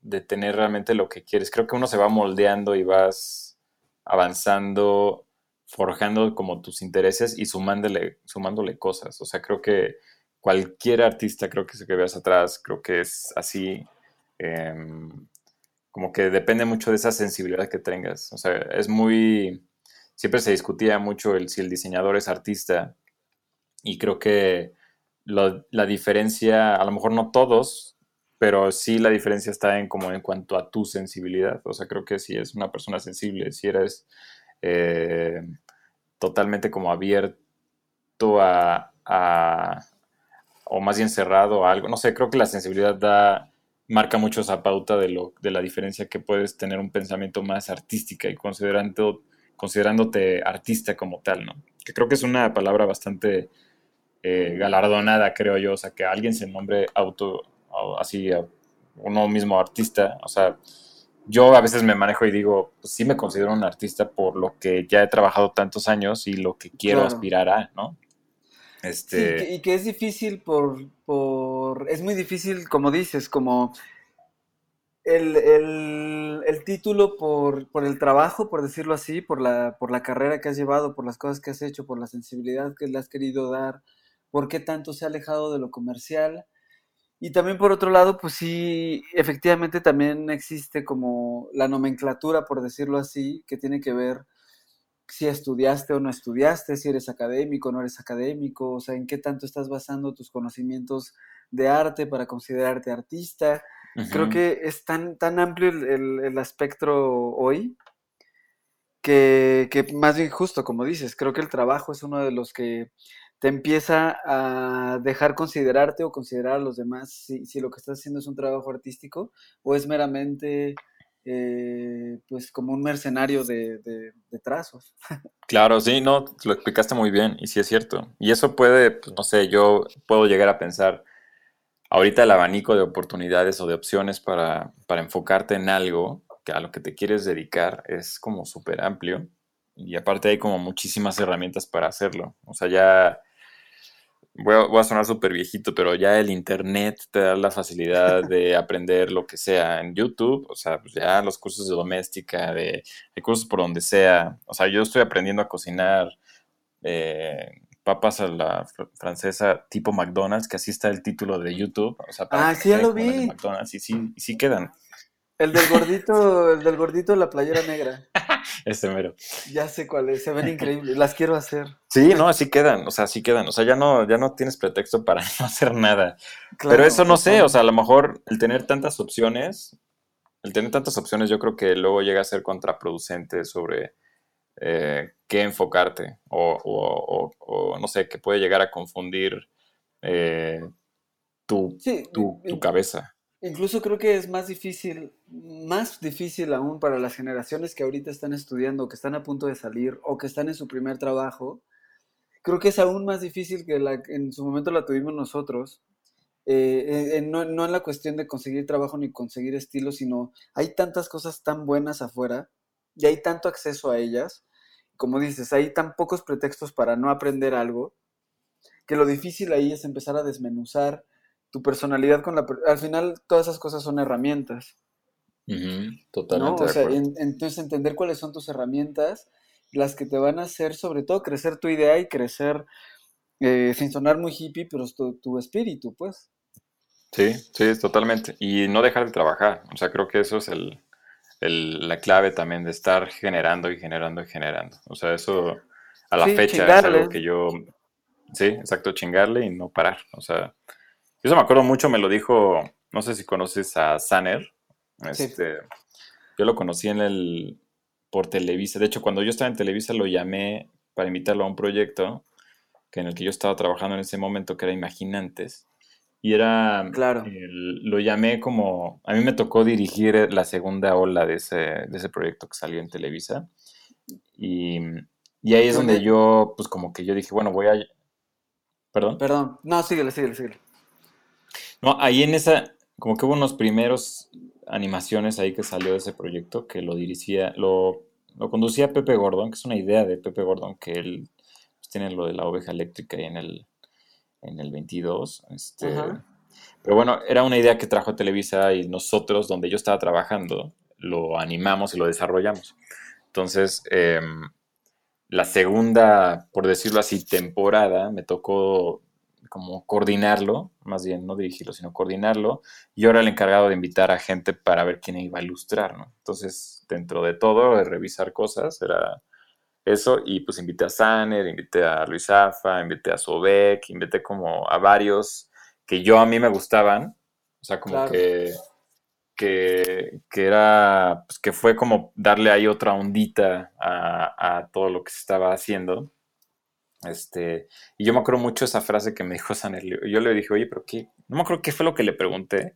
de tener realmente lo que quieres. Creo que uno se va moldeando y vas avanzando, forjando como tus intereses y sumándole, sumándole cosas. O sea, creo que cualquier artista, creo que, que veas atrás, creo que es así. em, como que depende mucho de esa sensibilidad que tengas. O sea, es muy... Siempre se discutía mucho el, si el diseñador es artista y creo que la diferencia, a lo mejor no todos, pero sí la diferencia está en como en cuanto a tu sensibilidad. O sea, creo que si es una persona sensible, si eres eh, totalmente como abierto a- o más bien cerrado a algo, no sé, creo que la sensibilidad da, marca mucho esa pauta de, lo, de la diferencia que puedes tener un pensamiento más artística y considerando, considerándote artista como tal, ¿no? Que creo que es una palabra bastante eh, galardonada, creo yo, o sea, que alguien se nombre auto, así, a uno mismo artista, o sea, yo a veces me manejo y digo, pues sí me considero un artista por lo que ya he trabajado tantos años y lo que quiero Claro. aspirar a, ¿no? Este... y, que, es difícil por, por, es muy difícil, como dices, como el, el, título por, por, el trabajo, por decirlo así, por la, por la carrera que has llevado, por las cosas que has hecho, por la sensibilidad que le has querido dar, por qué tanto se ha alejado de lo comercial. Y también por otro lado, pues sí, efectivamente también existe como la nomenclatura, por decirlo así, que tiene que ver si estudiaste o no estudiaste, si eres académico o no eres académico, o sea, en qué tanto estás basando tus conocimientos de arte para considerarte artista. Creo que es tan, tan amplio el, el, espectro hoy que, que, más bien justo, como dices, creo que el trabajo es uno de los que te empieza a dejar considerarte o considerar a los demás si, si lo que estás haciendo es un trabajo artístico o es meramente eh, pues como un mercenario de, de, trazos. Claro, sí, no, lo explicaste muy bien y sí es cierto. Y eso puede, pues no sé, yo puedo llegar a pensar, ahorita el abanico de oportunidades o de opciones para, para enfocarte en algo a lo que te quieres dedicar es como súper amplio. Y aparte hay como muchísimas herramientas para hacerlo. O sea, ya voy a, sonar súper viejito, pero ya el internet te da la facilidad de aprender lo que sea en YouTube, o sea, pues ya los cursos de doméstica, de, cursos por donde sea. O sea, yo estoy aprendiendo a cocinar eh, papas a la francesa tipo McDonald's, que así está el título de YouTube. O sea, ah, sí, ya lo vi. McDonald's, y sí, y sí quedan. El del gordito, el del gordito de la playera negra. Este mero. Ya sé cuál es, se ven increíbles, las quiero hacer. Sí, no, así quedan, o sea, así quedan, o sea, ya no, ya no tienes pretexto para no hacer nada. Pero eso no sé, o sea, a lo mejor el tener tantas opciones, el tener tantas opciones yo creo que luego llega a ser contraproducente sobre eh, qué enfocarte o, no sé, que puede llegar a confundir eh, tu, tu cabeza. Incluso creo que es más difícil, más difícil aún para las generaciones que ahorita están estudiando, que están a punto de salir o que están en su primer trabajo. Creo que es aún más difícil que la, en su momento la tuvimos nosotros. Eh, no, no en la cuestión de conseguir trabajo ni conseguir estilo, sino hay tantas cosas tan buenas afuera y hay tanto acceso a ellas. Como dices, hay tan pocos pretextos para no aprender algo, que lo difícil ahí es empezar a desmenuzar tu personalidad con la... Al final todas esas cosas son herramientas. totalmente. O sea, entonces entender cuáles son tus herramientas, las que te van a hacer sobre todo crecer tu idea y crecer, eh, sin sonar muy hippie, pero tu, tu espíritu, pues. Sí, sí, totalmente. Y no dejar de trabajar. O sea, creo que eso es el, la clave también de estar generando y generando y generando. O sea, eso a la fecha es algo que yo... Sí, exacto, chingarle y no parar. O sea, eso me acuerdo mucho, me lo dijo, no sé si conoces a Sanner. Este, Yo lo conocí en el, por Televisa. De hecho, cuando yo estaba en Televisa lo llamé para invitarlo a un proyecto que en el que yo estaba trabajando en ese momento, que era Imaginantes. Y era, claro. lo llamé como, a mí me tocó dirigir la segunda ola de ese, de ese proyecto que salió en Televisa. Y, y ahí es donde yo, pues como que yo dije, bueno, voy a... ¿Perdón? Perdón. No, síguele, síguele, síguele. No, ahí en esa, como que hubo unos primeros animaciones ahí que salió de ese proyecto que lo dirigía, lo, lo conducía Pepe Gordon, que es una idea de Pepe Gordon, que él pues, tiene lo de la oveja eléctrica ahí en el, en el 22. Este, pero bueno, era una idea que trajo Televisa y nosotros, donde yo estaba trabajando, lo animamos y lo desarrollamos. Entonces, em, la segunda, por decirlo así, temporada, me tocó como coordinarlo, más bien no dirigirlo, sino coordinarlo, y ahora el encargado de invitar a gente para ver quién iba a ilustrar, ¿no? Entonces, dentro de todo, de revisar cosas, era eso, y pues invité a Saner, invité a Luis Afa, invité a Sobek, invité como a varios que yo a mí me gustaban, o sea, como que, que, que, era, pues que fue como darle ahí otra ondita a, a todo lo que se estaba haciendo. Este, y yo me acuerdo mucho esa frase que me dijo Sanelio. Yo le dije, oye, pero qué, no me acuerdo qué fue lo que le pregunté,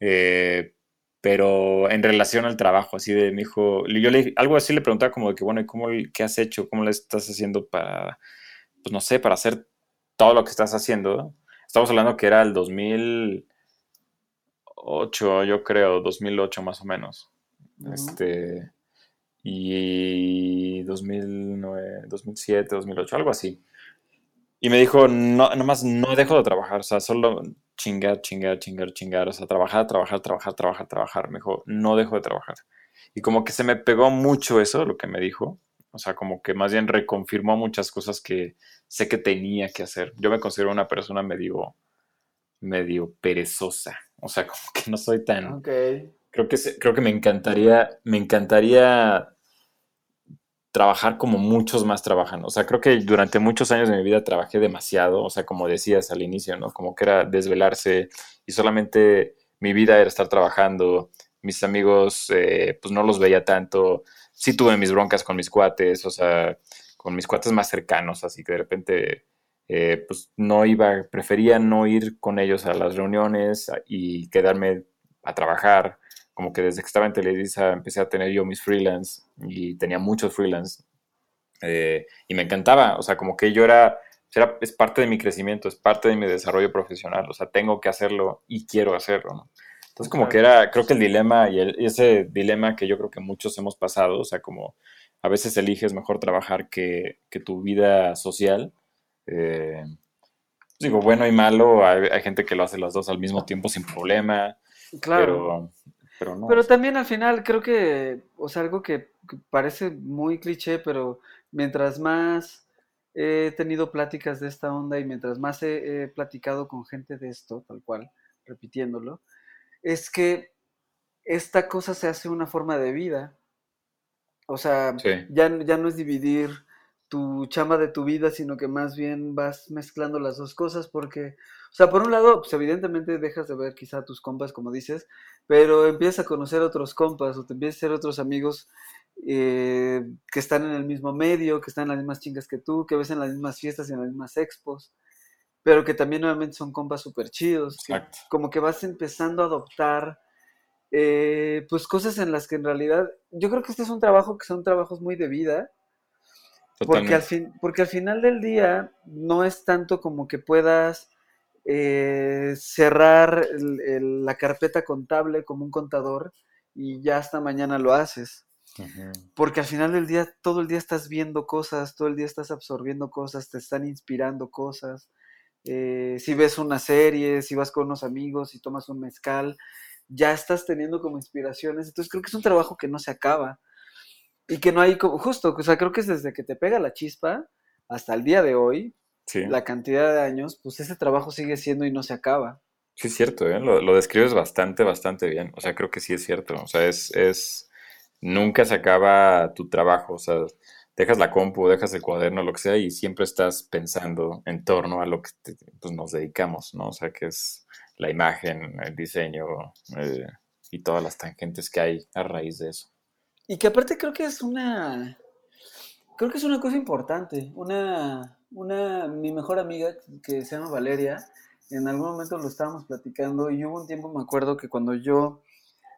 eh, pero en relación al trabajo, así de, me dijo, yo le algo así le preguntaba como de que, bueno, ¿y cómo, qué has hecho? ¿Cómo le estás haciendo para, pues no sé, para hacer todo lo que estás haciendo? Estamos hablando que era el 2008, yo creo, 2008 más o menos. Este y 2009, 2007, 2008, algo así. Y me dijo, no, nomás no dejo de trabajar, o sea, solo chingar, chingar, chingar, chingar, o sea, trabajar, trabajar, trabajar, trabajar, trabajar. Me dijo, no dejo de trabajar. Y como que se me pegó mucho eso, lo que me dijo. O sea, como que más bien reconfirmó muchas cosas que sé que tenía que hacer. Yo me considero una persona medio, medio perezosa. O sea, como que no soy tan... Ok. Creo que, creo que me encantaría, me encantaría trabajar como muchos más trabajan. O sea, creo que durante muchos años de mi vida trabajé demasiado. O sea, como decías al inicio, ¿no? Como que era desvelarse y solamente mi vida era estar trabajando. Mis amigos, eh, pues no los veía tanto. Sí tuve mis broncas con mis cuates, o sea, con mis cuates más cercanos, así que de repente, eh, pues no iba, prefería no ir con ellos a las reuniones y quedarme a trabajar. Como que desde que estaba en Televisa empecé a tener yo mis freelance y tenía muchos freelance eh, y me encantaba, o sea, como que yo era, era, es parte de mi crecimiento, es parte de mi desarrollo profesional, o sea, tengo que hacerlo y quiero hacerlo, ¿no? Entonces, como que era, creo que el dilema y, el- y ese dilema que yo creo que muchos hemos pasado, o sea, como a veces eliges mejor trabajar que, que tu vida social. eh, digo, bueno y malo, hay, hay gente que lo hace las dos al mismo tiempo sin problema, Claro. pero, pero no. Pero también al final creo que, o sea, algo que, que parece muy cliché, pero mientras más he tenido pláticas de esta onda y mientras más he, he platicado con gente de esto, tal cual, repitiéndolo, es que esta cosa se hace una forma de vida. O sea, Sí. ya, ya no es dividir tu chamba de tu vida, sino que más bien vas mezclando las dos cosas porque, o sea, por un lado, pues evidentemente dejas de ver quizá a tus compas, como dices, pero empiezas a conocer otros compas o te empiezas a hacer otros amigos eh, que están en el mismo medio, que están en las mismas chingas que tú, que ves en las mismas fiestas y en las mismas expos, pero que también nuevamente son compas súper chidos, que como que vas empezando a adoptar eh, pues cosas en las que en realidad, yo creo que este es un trabajo que son trabajos muy de vida, porque al, fin, porque al final del día no es tanto como que puedas eh, cerrar el- el- la carpeta contable como un contador y ya hasta mañana lo haces. Porque al final del día, todo el día estás viendo cosas, todo el día estás absorbiendo cosas, te están inspirando cosas. Eh, si ves una serie, si vas con unos amigos, si tomas un mezcal, ya estás teniendo como inspiraciones. Entonces creo que es un trabajo que no se acaba y que no hay como, justo, o sea, creo que es desde que te pega la chispa hasta el día de hoy, Sí. la cantidad de años, pues ese trabajo sigue siendo y no se acaba. Sí, es cierto, ¿eh? Lo, lo describes bastante, bastante bien. O sea, creo que sí es cierto. O sea, es, es, nunca se acaba tu trabajo. O sea, dejas la compu, dejas el cuaderno, lo que sea, y siempre estás pensando en torno a lo que te- pues, nos dedicamos, ¿no? O sea, que es la imagen, el diseño, eh, y todas las tangentes que hay a raíz de eso. Y que aparte creo que es una, creo que es una cosa importante. Una, una, mi mejor amiga que se llama Valeria, en algún momento lo estábamos platicando y hubo un tiempo, me acuerdo que cuando yo,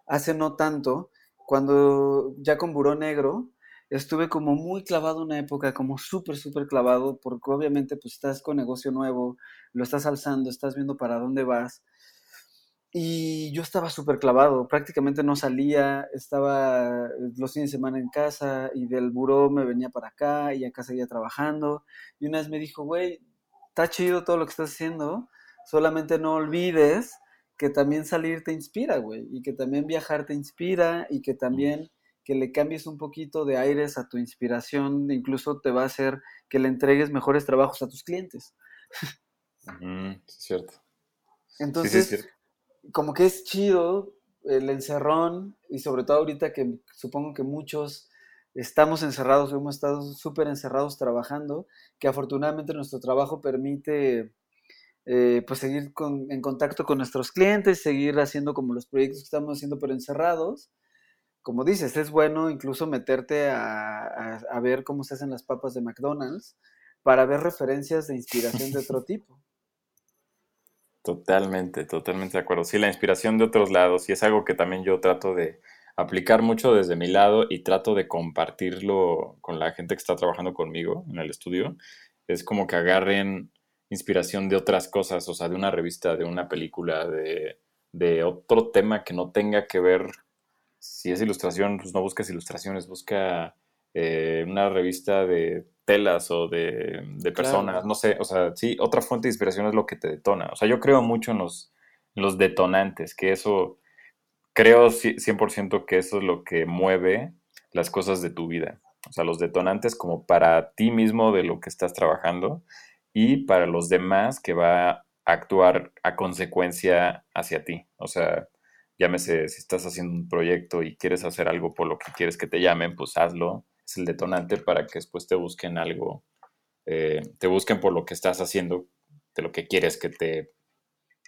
hace no tanto, cuando ya con Buró Negro, estuve como muy clavado una época, como súper, súper clavado, porque obviamente pues estás con negocio nuevo, lo estás alzando, estás viendo para dónde vas. Y yo estaba súper clavado, prácticamente no salía, estaba los fines de semana en casa y del buró me venía para acá y acá seguía trabajando. Y una vez me dijo, güey, está chido todo lo que estás haciendo, solamente no olvides que también salir te inspira, güey, y que también viajar te inspira y que también que le cambies un poquito de aires a tu inspiración, incluso te va a hacer que le entregues mejores trabajos a tus clientes. Sí, es cierto. Sí, sí, Entonces, cierto. Como que es chido el encerrón y sobre todo ahorita que supongo que muchos estamos encerrados, hemos estado súper encerrados trabajando, que afortunadamente nuestro trabajo permite eh, pues seguir con- en contacto con nuestros clientes, seguir haciendo como los proyectos que estamos haciendo pero encerrados. Como dices, es bueno incluso meterte a, a- a ver cómo se hacen las papas de McDonald's para ver referencias de inspiración de otro tipo. Totalmente, totalmente de acuerdo. Sí, la inspiración de otros lados, y es algo que también yo trato de aplicar mucho desde mi lado y trato de compartirlo con la gente que está trabajando conmigo en el estudio. Es como que agarren inspiración de otras cosas, o sea, de una revista, de una película, de, otro tema que no tenga que ver. Si es ilustración, pues no busques ilustraciones, busca eh, una revista de telas o de, personas, no sé, o sea, sí, otra fuente de inspiración es lo que te detona. O sea, yo creo mucho en los, los detonantes, que eso, creo 100% que eso es lo que mueve las cosas de tu vida. O sea, los detonantes como para ti mismo de lo que estás trabajando y para los demás que va a actuar a consecuencia hacia ti. O sea, llámese, si estás haciendo un proyecto y quieres hacer algo por lo que quieres que te llamen, pues hazlo. Es el detonante para que después te busquen algo, eh, te busquen por lo que estás haciendo, de lo que quieres que te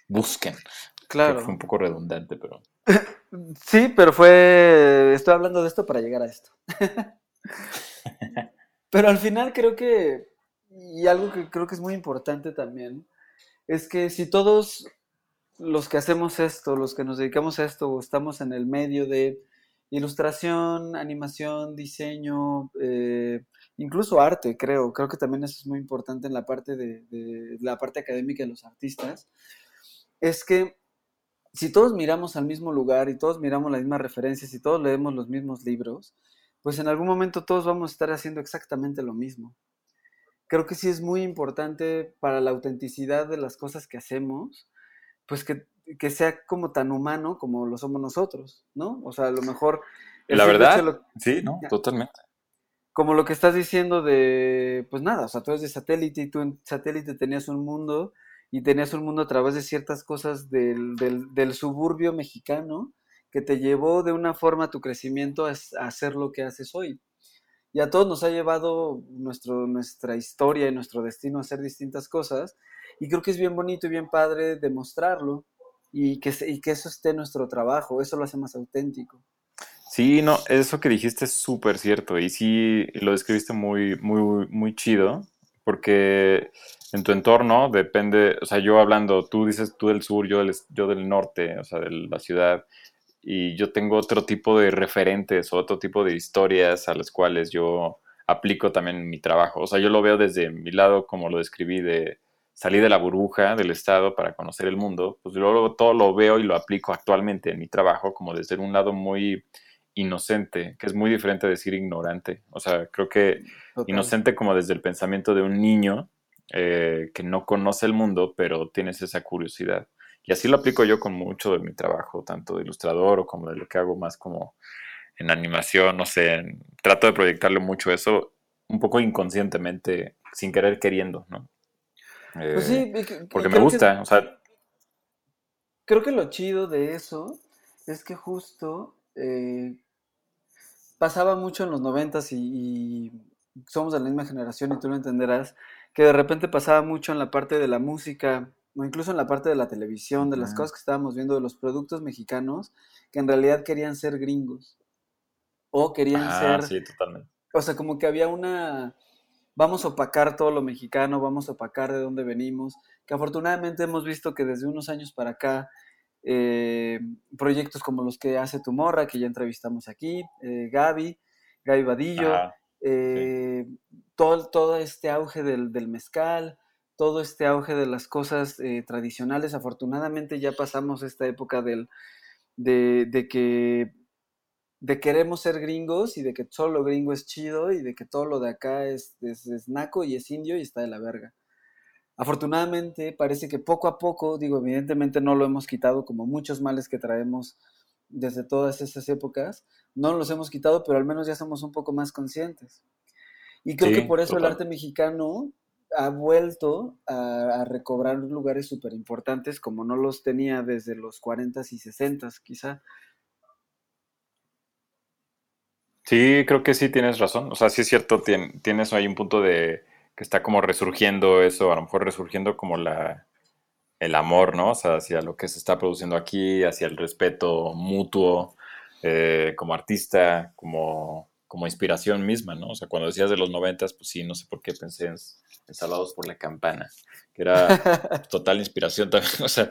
busquen. Claro. fue un poco redundante, pero. sí, pero fue. Estoy hablando de esto para llegar a esto. pero al final creo que. Y algo que creo que es muy importante también. Es que si todos los que hacemos esto, los que nos dedicamos a esto, estamos en el medio de ilustración, animación, diseño, eh, incluso arte, creo. Creo que también eso es muy importante en la parte de, la parte académica de los artistas. Es que si todos miramos al mismo lugar y todos miramos las mismas referencias y todos leemos los mismos libros, pues en algún momento todos vamos a estar haciendo exactamente lo mismo. Creo que sí es muy importante para la autenticidad de las cosas que hacemos, pues que, sea como tan humano como lo somos nosotros, ¿no? O sea, a lo mejor... La verdad, sí, ¿no? Totalmente. Como lo que estás diciendo de, pues nada, o sea, tú eres de satélite y tú en satélite tenías un mundo y tenías un mundo a través de ciertas cosas del, del, suburbio mexicano que te llevó de una forma a tu crecimiento a, a, hacer lo que haces hoy. Y a todos nos ha llevado nuestro, nuestra historia y nuestro destino a hacer distintas cosas y creo que es bien bonito y bien padre demostrarlo y que, y que eso esté nuestro trabajo, eso lo hace más auténtico. Sí, no, eso que dijiste es súper cierto y sí lo describiste muy, muy, muy chido, porque en tu entorno depende, o sea, yo hablando, tú dices tú del sur, yo del, yo del norte, o sea, de la ciudad, y yo tengo otro tipo de referentes, otro tipo de historias a las cuales yo aplico también mi trabajo. O sea, yo lo veo desde mi lado, como lo describí, de salí de la burbuja del Estado para conocer el mundo, pues luego todo lo veo y lo aplico actualmente en mi trabajo como desde un lado muy inocente, que es muy diferente a decir ignorante. O sea, creo que inocente como desde el pensamiento de un niño eh, que no conoce el mundo, pero tienes esa curiosidad. Y así lo aplico yo con mucho de mi trabajo, tanto de ilustrador o como de lo que hago más como en animación, no sé, trato de proyectarle mucho eso un poco inconscientemente, sin querer queriendo, ¿no? Pues sí, eh, porque me gusta, o sea. Creo que lo chido de eso es que justo eh, pasaba mucho en los noventas y, somos de la misma generación y tú lo entenderás, que de repente pasaba mucho en la parte de la música o incluso en la parte de la televisión, de las cosas que estábamos viendo de los productos mexicanos, que en realidad querían ser gringos. O querían ah, ser... Sí, totalmente. O sea, como que había una vamos a opacar todo lo mexicano, vamos a opacar de dónde venimos, que afortunadamente hemos visto que desde unos años para acá, eh, proyectos como los que hace Tu Morra, que ya entrevistamos aquí, eh, Gaby, Gaby Vadillo, eh, todo, todo este auge del, mezcal, todo este auge de las cosas tradicionales, afortunadamente ya pasamos esta época del, de, de que de queremos ser gringos y de que solo gringo es chido y de que todo lo de acá es, es, naco y es indio y está de la verga. Afortunadamente parece que poco a poco, digo, evidentemente no lo hemos quitado como muchos males que traemos desde todas esas épocas, no los hemos quitado, pero al menos ya somos un poco más conscientes. Y creo que por eso el arte mexicano ha vuelto a, a recobrar lugares súper importantes como no los tenía desde los 40s y 60s, quizá. Sí, creo que sí tienes razón. O sea, sí es cierto, tienes ahí un punto de que está como resurgiendo eso, a lo mejor resurgiendo como la, el amor, ¿no? O sea, hacia lo que se está produciendo aquí, hacia el respeto mutuo, eh, como artista, como, como inspiración misma, ¿no? O sea, cuando decías de los noventas, pues sí, no sé por qué pensé en, Salvados por la Campana, que era total inspiración también, o sea,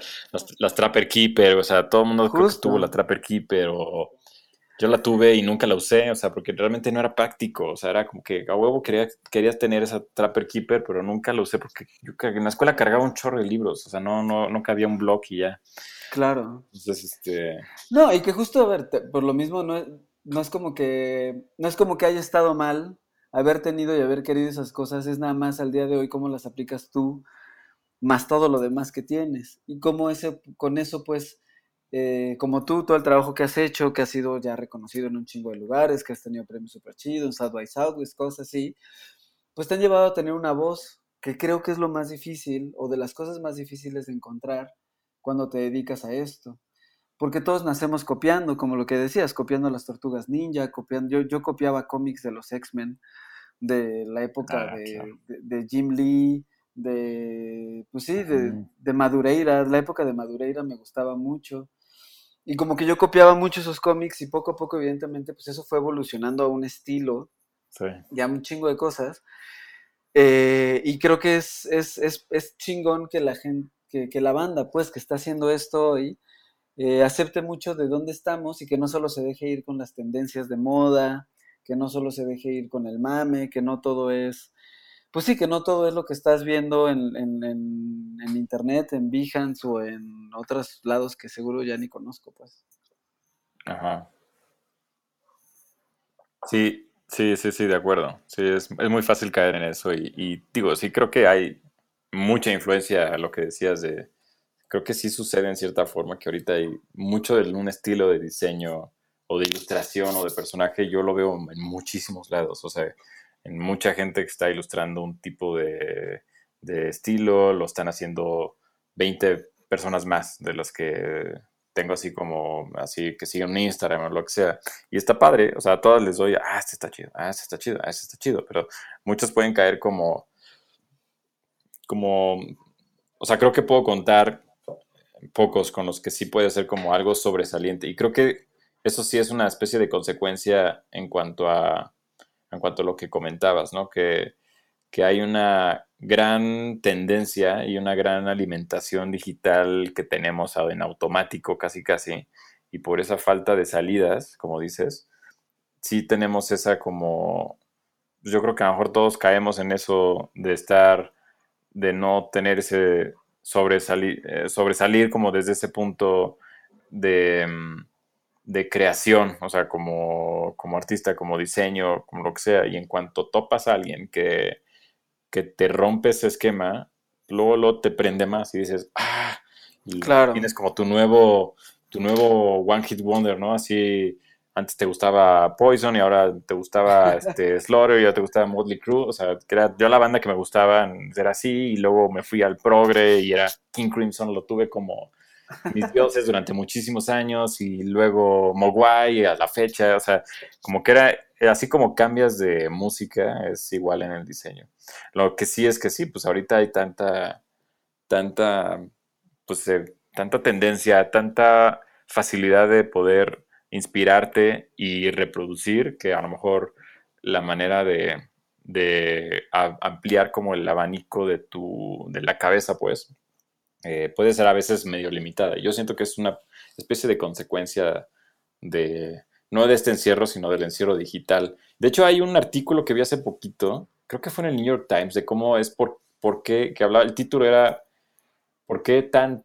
las, Trapper Keeper, o sea, todo el mundo creo que tuvo la Trapper Keeper o yo la tuve y nunca la usé, o sea, porque realmente no era práctico, o sea, era como que a huevo quería, querías tener esa Trapper Keeper, pero nunca la usé porque yo en la escuela cargaba un chorro de libros, o sea, no, no, no cabía un blog y ya. Claro. Entonces, este... No, y que justo, a ver, por lo mismo, no no es como que, no es como que haya estado mal haber tenido y haber querido esas cosas, es nada más al día de hoy cómo las aplicas tú, más todo lo demás que tienes. Y cómo ese, con eso, pues, eh, como tú, todo el trabajo que has hecho, que has sido ya reconocido en un chingo de lugares, que has tenido premios super chidos, South by Southwest, cosas así, pues te han llevado a tener una voz que creo que es lo más difícil o de las cosas más difíciles de encontrar cuando te dedicas a esto porque todos nacemos copiando, como lo que decías, copiando las tortugas ninja, copiando, yo, yo copiaba cómics de los X-Men de la época Ah, de, claro. de- de Jim Lee, de, pues sí, de, de Madureira, la época de Madureira me gustaba mucho. Y como que yo copiaba mucho esos cómics y poco a poco, evidentemente, pues eso fue evolucionando a un estilo, Sí. ya un chingo de cosas. Eh, y creo que es, es, es, es chingón que la gente, que, que la banda, pues, que está haciendo esto hoy, eh, acepte mucho de dónde estamos y que no solo se deje ir con las tendencias de moda, que no solo se deje ir con el mame, que no todo es, pues sí, que no todo es lo que estás viendo en, en, en, en internet, en Behance o en otros lados que seguro ya ni conozco, pues. Ajá. Sí, sí, sí, sí, de acuerdo. Sí, es, es muy fácil caer en eso y, digo, sí creo que hay mucha influencia a lo que decías de, creo que sí sucede en cierta forma que ahorita hay mucho de un estilo de diseño o de ilustración o de personaje, yo lo veo en muchísimos lados, o sea, en mucha gente que está ilustrando un tipo de, estilo, lo están haciendo 20 personas más de las que tengo así como, así que siguen Instagram o lo que sea. Y está padre, o sea, a todas les doy, ah, este está chido, ah, este está chido, ah, este está chido, pero muchos pueden caer como, como, o sea, creo que puedo contar pocos con los que sí puede ser como algo sobresaliente. Y creo que eso sí es una especie de consecuencia en cuanto a, en cuanto a lo que comentabas, ¿no? Que, que hay una gran tendencia y una gran alimentación digital que tenemos en automático casi casi, y por esa falta de salidas, como dices, sí tenemos esa como, yo creo que a lo mejor todos caemos en eso de estar, de no tener ese sobresalir, eh, sobresalir como desde ese punto de, mm, de creación, o sea, como, como artista, como diseño, como lo que sea, y en cuanto topas a alguien que, que te rompe ese esquema, luego, luego te prende más y dices, ah, y Claro. tienes como tu nuevo, tu nuevo One Hit Wonder, ¿no? Así, antes te gustaba Poison y ahora te gustaba este, Slaughter y ahora te gustaba Motley Crue, o sea, que era, yo la banda que me gustaba era así y luego me fui al progre y era King Crimson, lo tuve como mis dioses durante muchísimos años y luego Mogwai a la fecha, o sea, como que era, así como cambias de música, es igual en el diseño. Lo que sí es que sí, pues ahorita hay tanta, tanta, pues eh, tanta tendencia, tanta facilidad de poder inspirarte y reproducir que a lo mejor la manera de, de a- ampliar como el abanico de tu, de la cabeza, pues, eh, puede ser a veces medio limitada. Yo siento que es una especie de consecuencia de, no de este encierro, sino del encierro digital. De hecho, hay un artículo que vi hace poquito, creo que fue en el New York Times, de cómo es por, por qué, que hablaba, el título era, ¿por qué tan,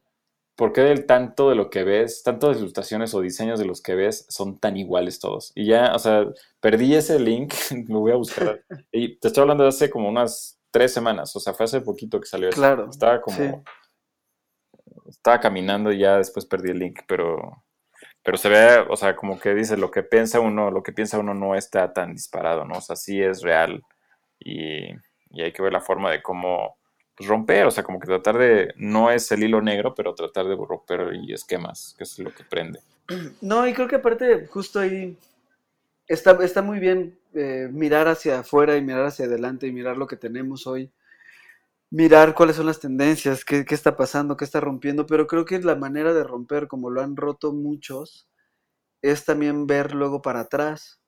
por qué del tanto de lo que ves, tanto de ilustraciones o diseños de los que ves son tan iguales todos? Y ya, o sea, perdí ese link, lo voy a buscar. Y te estoy hablando de hace como unas tres semanas, o sea, fue hace poquito que salió eso. Claro, Estaba como, sí. Estaba caminando y ya después perdí el link, pero, pero se ve, o sea, como que dice, lo que piensa uno, lo que piensa uno no está tan disparado, ¿no? O sea, sí es real y, y hay que ver la forma de cómo pues, romper, o sea, como que tratar de, no es el hilo negro, pero tratar de romper y esquemas, que es lo que prende. No, y creo que aparte, justo ahí está, está muy bien eh, mirar hacia afuera y mirar hacia adelante y mirar lo que tenemos hoy. Mirar cuáles son las tendencias, qué, qué está pasando, qué está rompiendo, pero creo que la manera de romper, como lo han roto muchos, es también ver luego para atrás,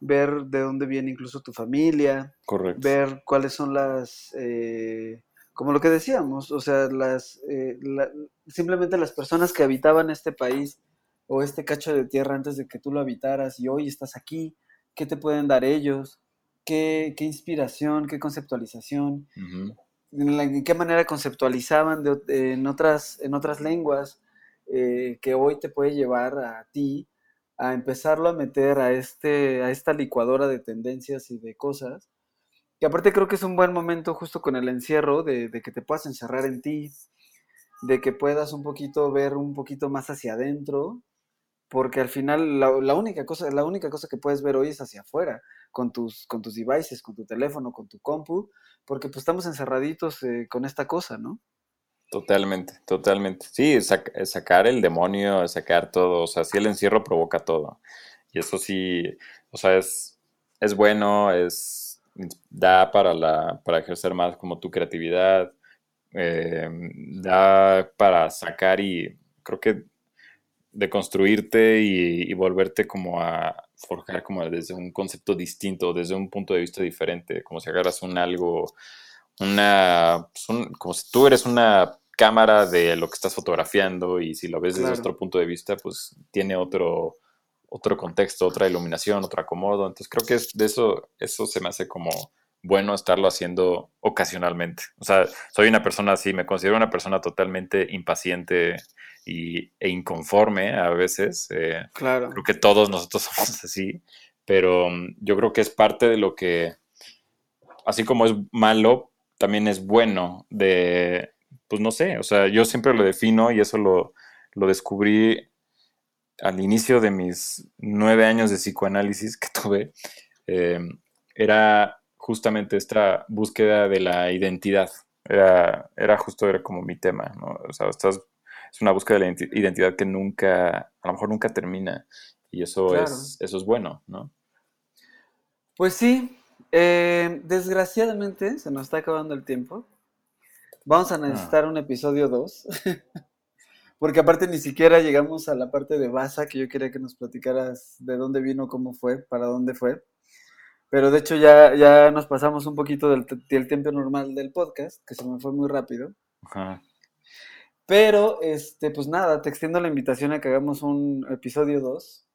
ver de dónde viene incluso tu familia, Correcto. ver cuáles son las, eh, como lo que decíamos, o sea, las, eh, la- simplemente las personas que habitaban este país o este cacho de tierra antes de que tú lo habitaras y hoy estás aquí, ¿qué te pueden dar ellos? ¿Qué, qué inspiración, qué conceptualización? En, qué manera conceptualizaban de en, otras, en otras lenguas eh, que hoy te puede llevar a ti a empezarlo a meter a, este, a esta licuadora de tendencias y de cosas. Y aparte creo que es un buen momento justo con el encierro de, de que te puedas encerrar en ti, de que puedas un poquito ver un poquito más hacia adentro, porque al final la, la, única cosa, la única cosa que puedes ver hoy es hacia afuera, con tus, con tus devices, con tu teléfono, con tu compu, porque pues estamos encerraditos eh, con esta cosa, ¿no? Totalmente, totalmente. Sí, sac sacar el demonio, sacar todo, o sea, sí el encierro provoca todo. Y eso sí, o sea, es, es bueno, es, da para, la, para ejercer más como tu creatividad, eh, da para sacar y creo que de construirte y, y, volverte como a forjar como desde un concepto distinto, desde un punto de vista diferente, como si agarras un algo, una, pues un, como si tú eres una cámara de lo que estás fotografiando y si lo ves desde otro punto de vista, pues tiene otro, otro contexto, otra iluminación, otro acomodo. Entonces creo que es de eso, eso se me hace como bueno estarlo haciendo ocasionalmente. O sea, soy una persona así, me considero una persona totalmente impaciente y, e inconforme a veces. Eh, claro. Creo que todos nosotros somos así, pero um, yo creo que es parte de lo que, así como es malo, también es bueno de, pues no sé, o sea, yo siempre lo defino y eso lo, lo descubrí al inicio de mis nueve años de psicoanálisis que tuve, eh, era justamente esta búsqueda de la identidad. Era, era justo era como mi tema, ¿no? O sea, estás, es una búsqueda de la identidad que nunca, a lo mejor nunca termina. Y eso, claro. es, eso es bueno, ¿no? Pues sí, eh, desgraciadamente se nos está acabando el tiempo. Vamos a necesitar ah. un episodio 2. Porque aparte ni siquiera llegamos a la parte de Baza, que yo quería que nos platicaras de dónde vino, cómo fue, para dónde fue. Pero de hecho ya, ya nos pasamos un poquito del, del tiempo normal del podcast, que se me fue muy rápido. Ajá. Pero, este, pues nada, te extiendo la invitación a que hagamos un episodio 2.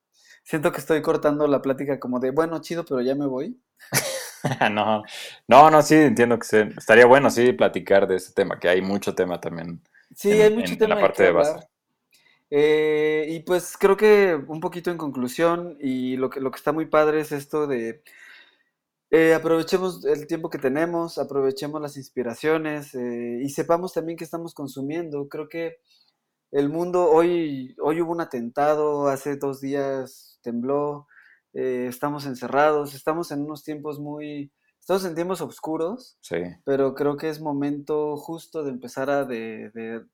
Siento que estoy cortando la plática como de, bueno, chido, pero ya me voy. no, no, no, sí, entiendo que se, estaría bueno, sí, platicar de ese tema, que hay mucho tema también. Sí, en, hay mucho en, tema en la parte de base. Eh, y pues creo que un poquito en conclusión, y lo que, lo que está muy padre es esto de eh, aprovechemos el tiempo que tenemos, aprovechemos las inspiraciones eh, y sepamos también que estamos consumiendo. Creo que el mundo, hoy, hoy hubo un atentado, hace dos días tembló, eh, estamos encerrados, estamos en unos tiempos muy, estamos en tiempos oscuros, Sí. pero creo que es momento justo de empezar a de, de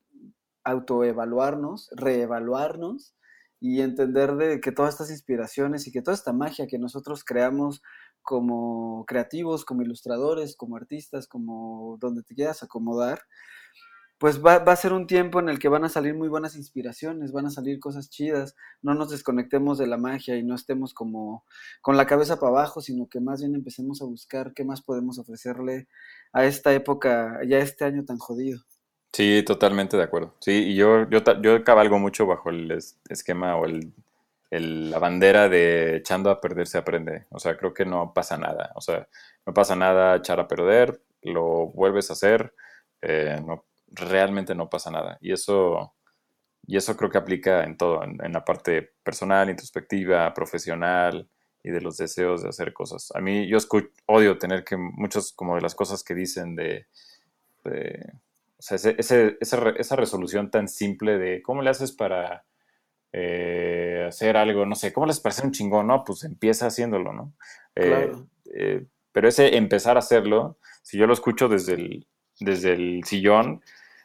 autoevaluarnos, reevaluarnos y entender de que todas estas inspiraciones y que toda esta magia que nosotros creamos como creativos, como ilustradores, como artistas, como donde te quieras acomodar, pues va, va, a ser un tiempo en el que van a salir muy buenas inspiraciones, van a salir cosas chidas, no nos desconectemos de la magia y no estemos como con la cabeza para abajo, sino que más bien empecemos a buscar qué más podemos ofrecerle a esta época, ya este año tan jodido. Sí, totalmente de acuerdo. Sí, y yo, yo, yo cabalgo mucho bajo el esquema o el, el, la bandera de echando a perder se aprende. O sea, creo que no pasa nada. O sea, no pasa nada echar a perder, lo vuelves a hacer, eh, no, realmente no pasa nada. Y eso, y eso creo que aplica en todo, en, la parte personal, introspectiva, profesional y de los deseos de hacer cosas. A mí yo odio tener que muchas como de las cosas que dicen de, de o sea, ese, ese, esa, esa, resolución tan simple de cómo le haces para eh, hacer algo, no sé, cómo les parece un chingón, ¿no? Pues empieza haciéndolo, ¿no? Claro. Eh, pero ese empezar a hacerlo, si yo lo escucho desde el, desde el sillón,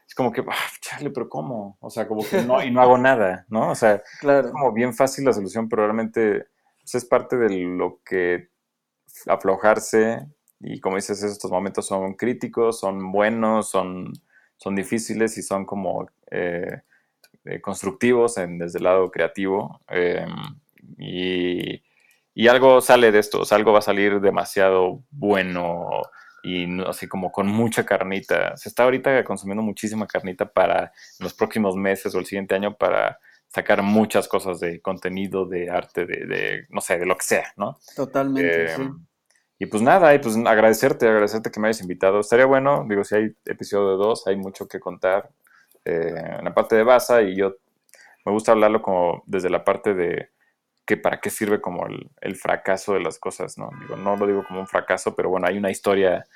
es como que, ah, chale, pero ¿cómo? O sea, como que no, y no hago nada, ¿no? O sea, claro. es como bien fácil la solución, pero realmente pues, es parte de lo que aflojarse, y como dices, estos momentos son críticos, son buenos, son, son difíciles y son como eh, eh, constructivos en, desde el lado creativo. Eh, y, y algo sale de esto, o sea, algo va a salir demasiado bueno y así como con mucha carnita. Se está ahorita consumiendo muchísima carnita para los próximos meses o el siguiente año para sacar muchas cosas de contenido, de arte, de, de no sé, de lo que sea, ¿no? Totalmente, eh, sí. Y pues nada, y pues agradecerte, agradecerte que me hayas invitado. Estaría bueno, digo, si hay episodio 2, hay mucho que contar eh, en la parte de Baza y yo me gusta hablarlo como desde la parte de que para qué sirve como el, fracaso de las cosas, ¿no? Digo, no lo digo como un fracaso, pero bueno, hay una historia,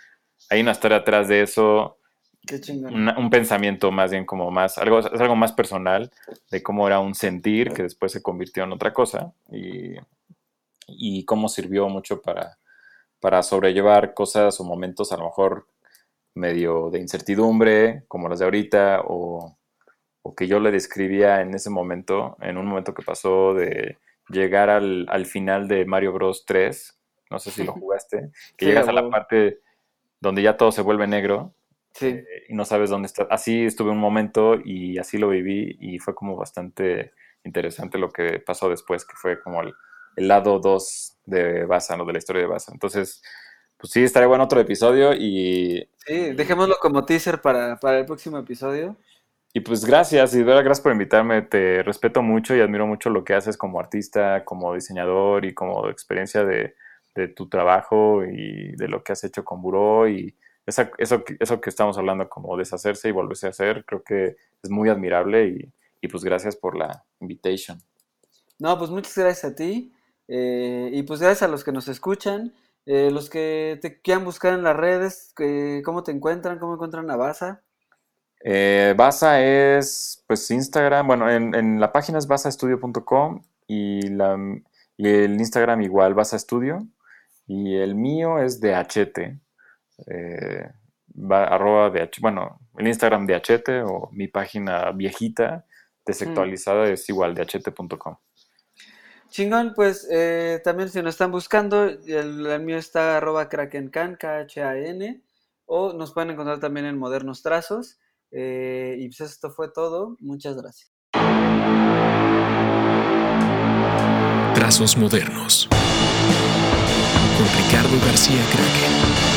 hay una historia atrás de eso. Qué un pensamiento más bien como más, algo, es algo más personal de cómo era un sentir que después se convirtió en otra cosa y, y cómo sirvió mucho para, para sobrellevar cosas o momentos a lo mejor medio de incertidumbre, como las de ahorita, o, o que yo le describía en ese momento, en un momento que pasó de llegar al, al final de Mario Bros 3, no sé si lo jugaste, que llegas a la parte donde ya todo se vuelve negro eh, y no sabes dónde está. Así estuve un momento y así lo viví y fue como bastante interesante lo que pasó después, que fue como el, el lado 2 de Baza, lo de la historia de Baza. Entonces, pues sí, estaría bueno otro episodio y... Sí, dejémoslo como teaser para, para el próximo episodio. Y pues gracias, y de verdad gracias por invitarme. Te respeto mucho y admiro mucho lo que haces como artista, como diseñador y como experiencia de, tu trabajo y de lo que has hecho con Buró y eso, eso que estamos hablando como deshacerse y volverse a hacer, creo que es muy admirable y, y pues gracias por la invitation. No, pues muchas gracias a ti eh, y pues gracias a los que nos escuchan, eh, los que te quieran buscar en las redes, ¿cómo te encuentran? ¿Cómo encuentran a Baza? Eh, Basa es, pues, Instagram, bueno, en, la página es basastudio.com y, la, y el Instagram igual, Basa Studio, y el mío es DHT, eh, arroba DH, bueno, el Instagram DHT o mi página viejita, desactualizada, es igual DHT.com. Chingón, pues eh, también si nos están buscando, el, mío está arroba krakencan, K-H-A-N, o nos pueden encontrar también en Modernos Trazos. Eh, y pues esto fue todo. Muchas gracias. Trazos modernos. Con Ricardo García Kraken.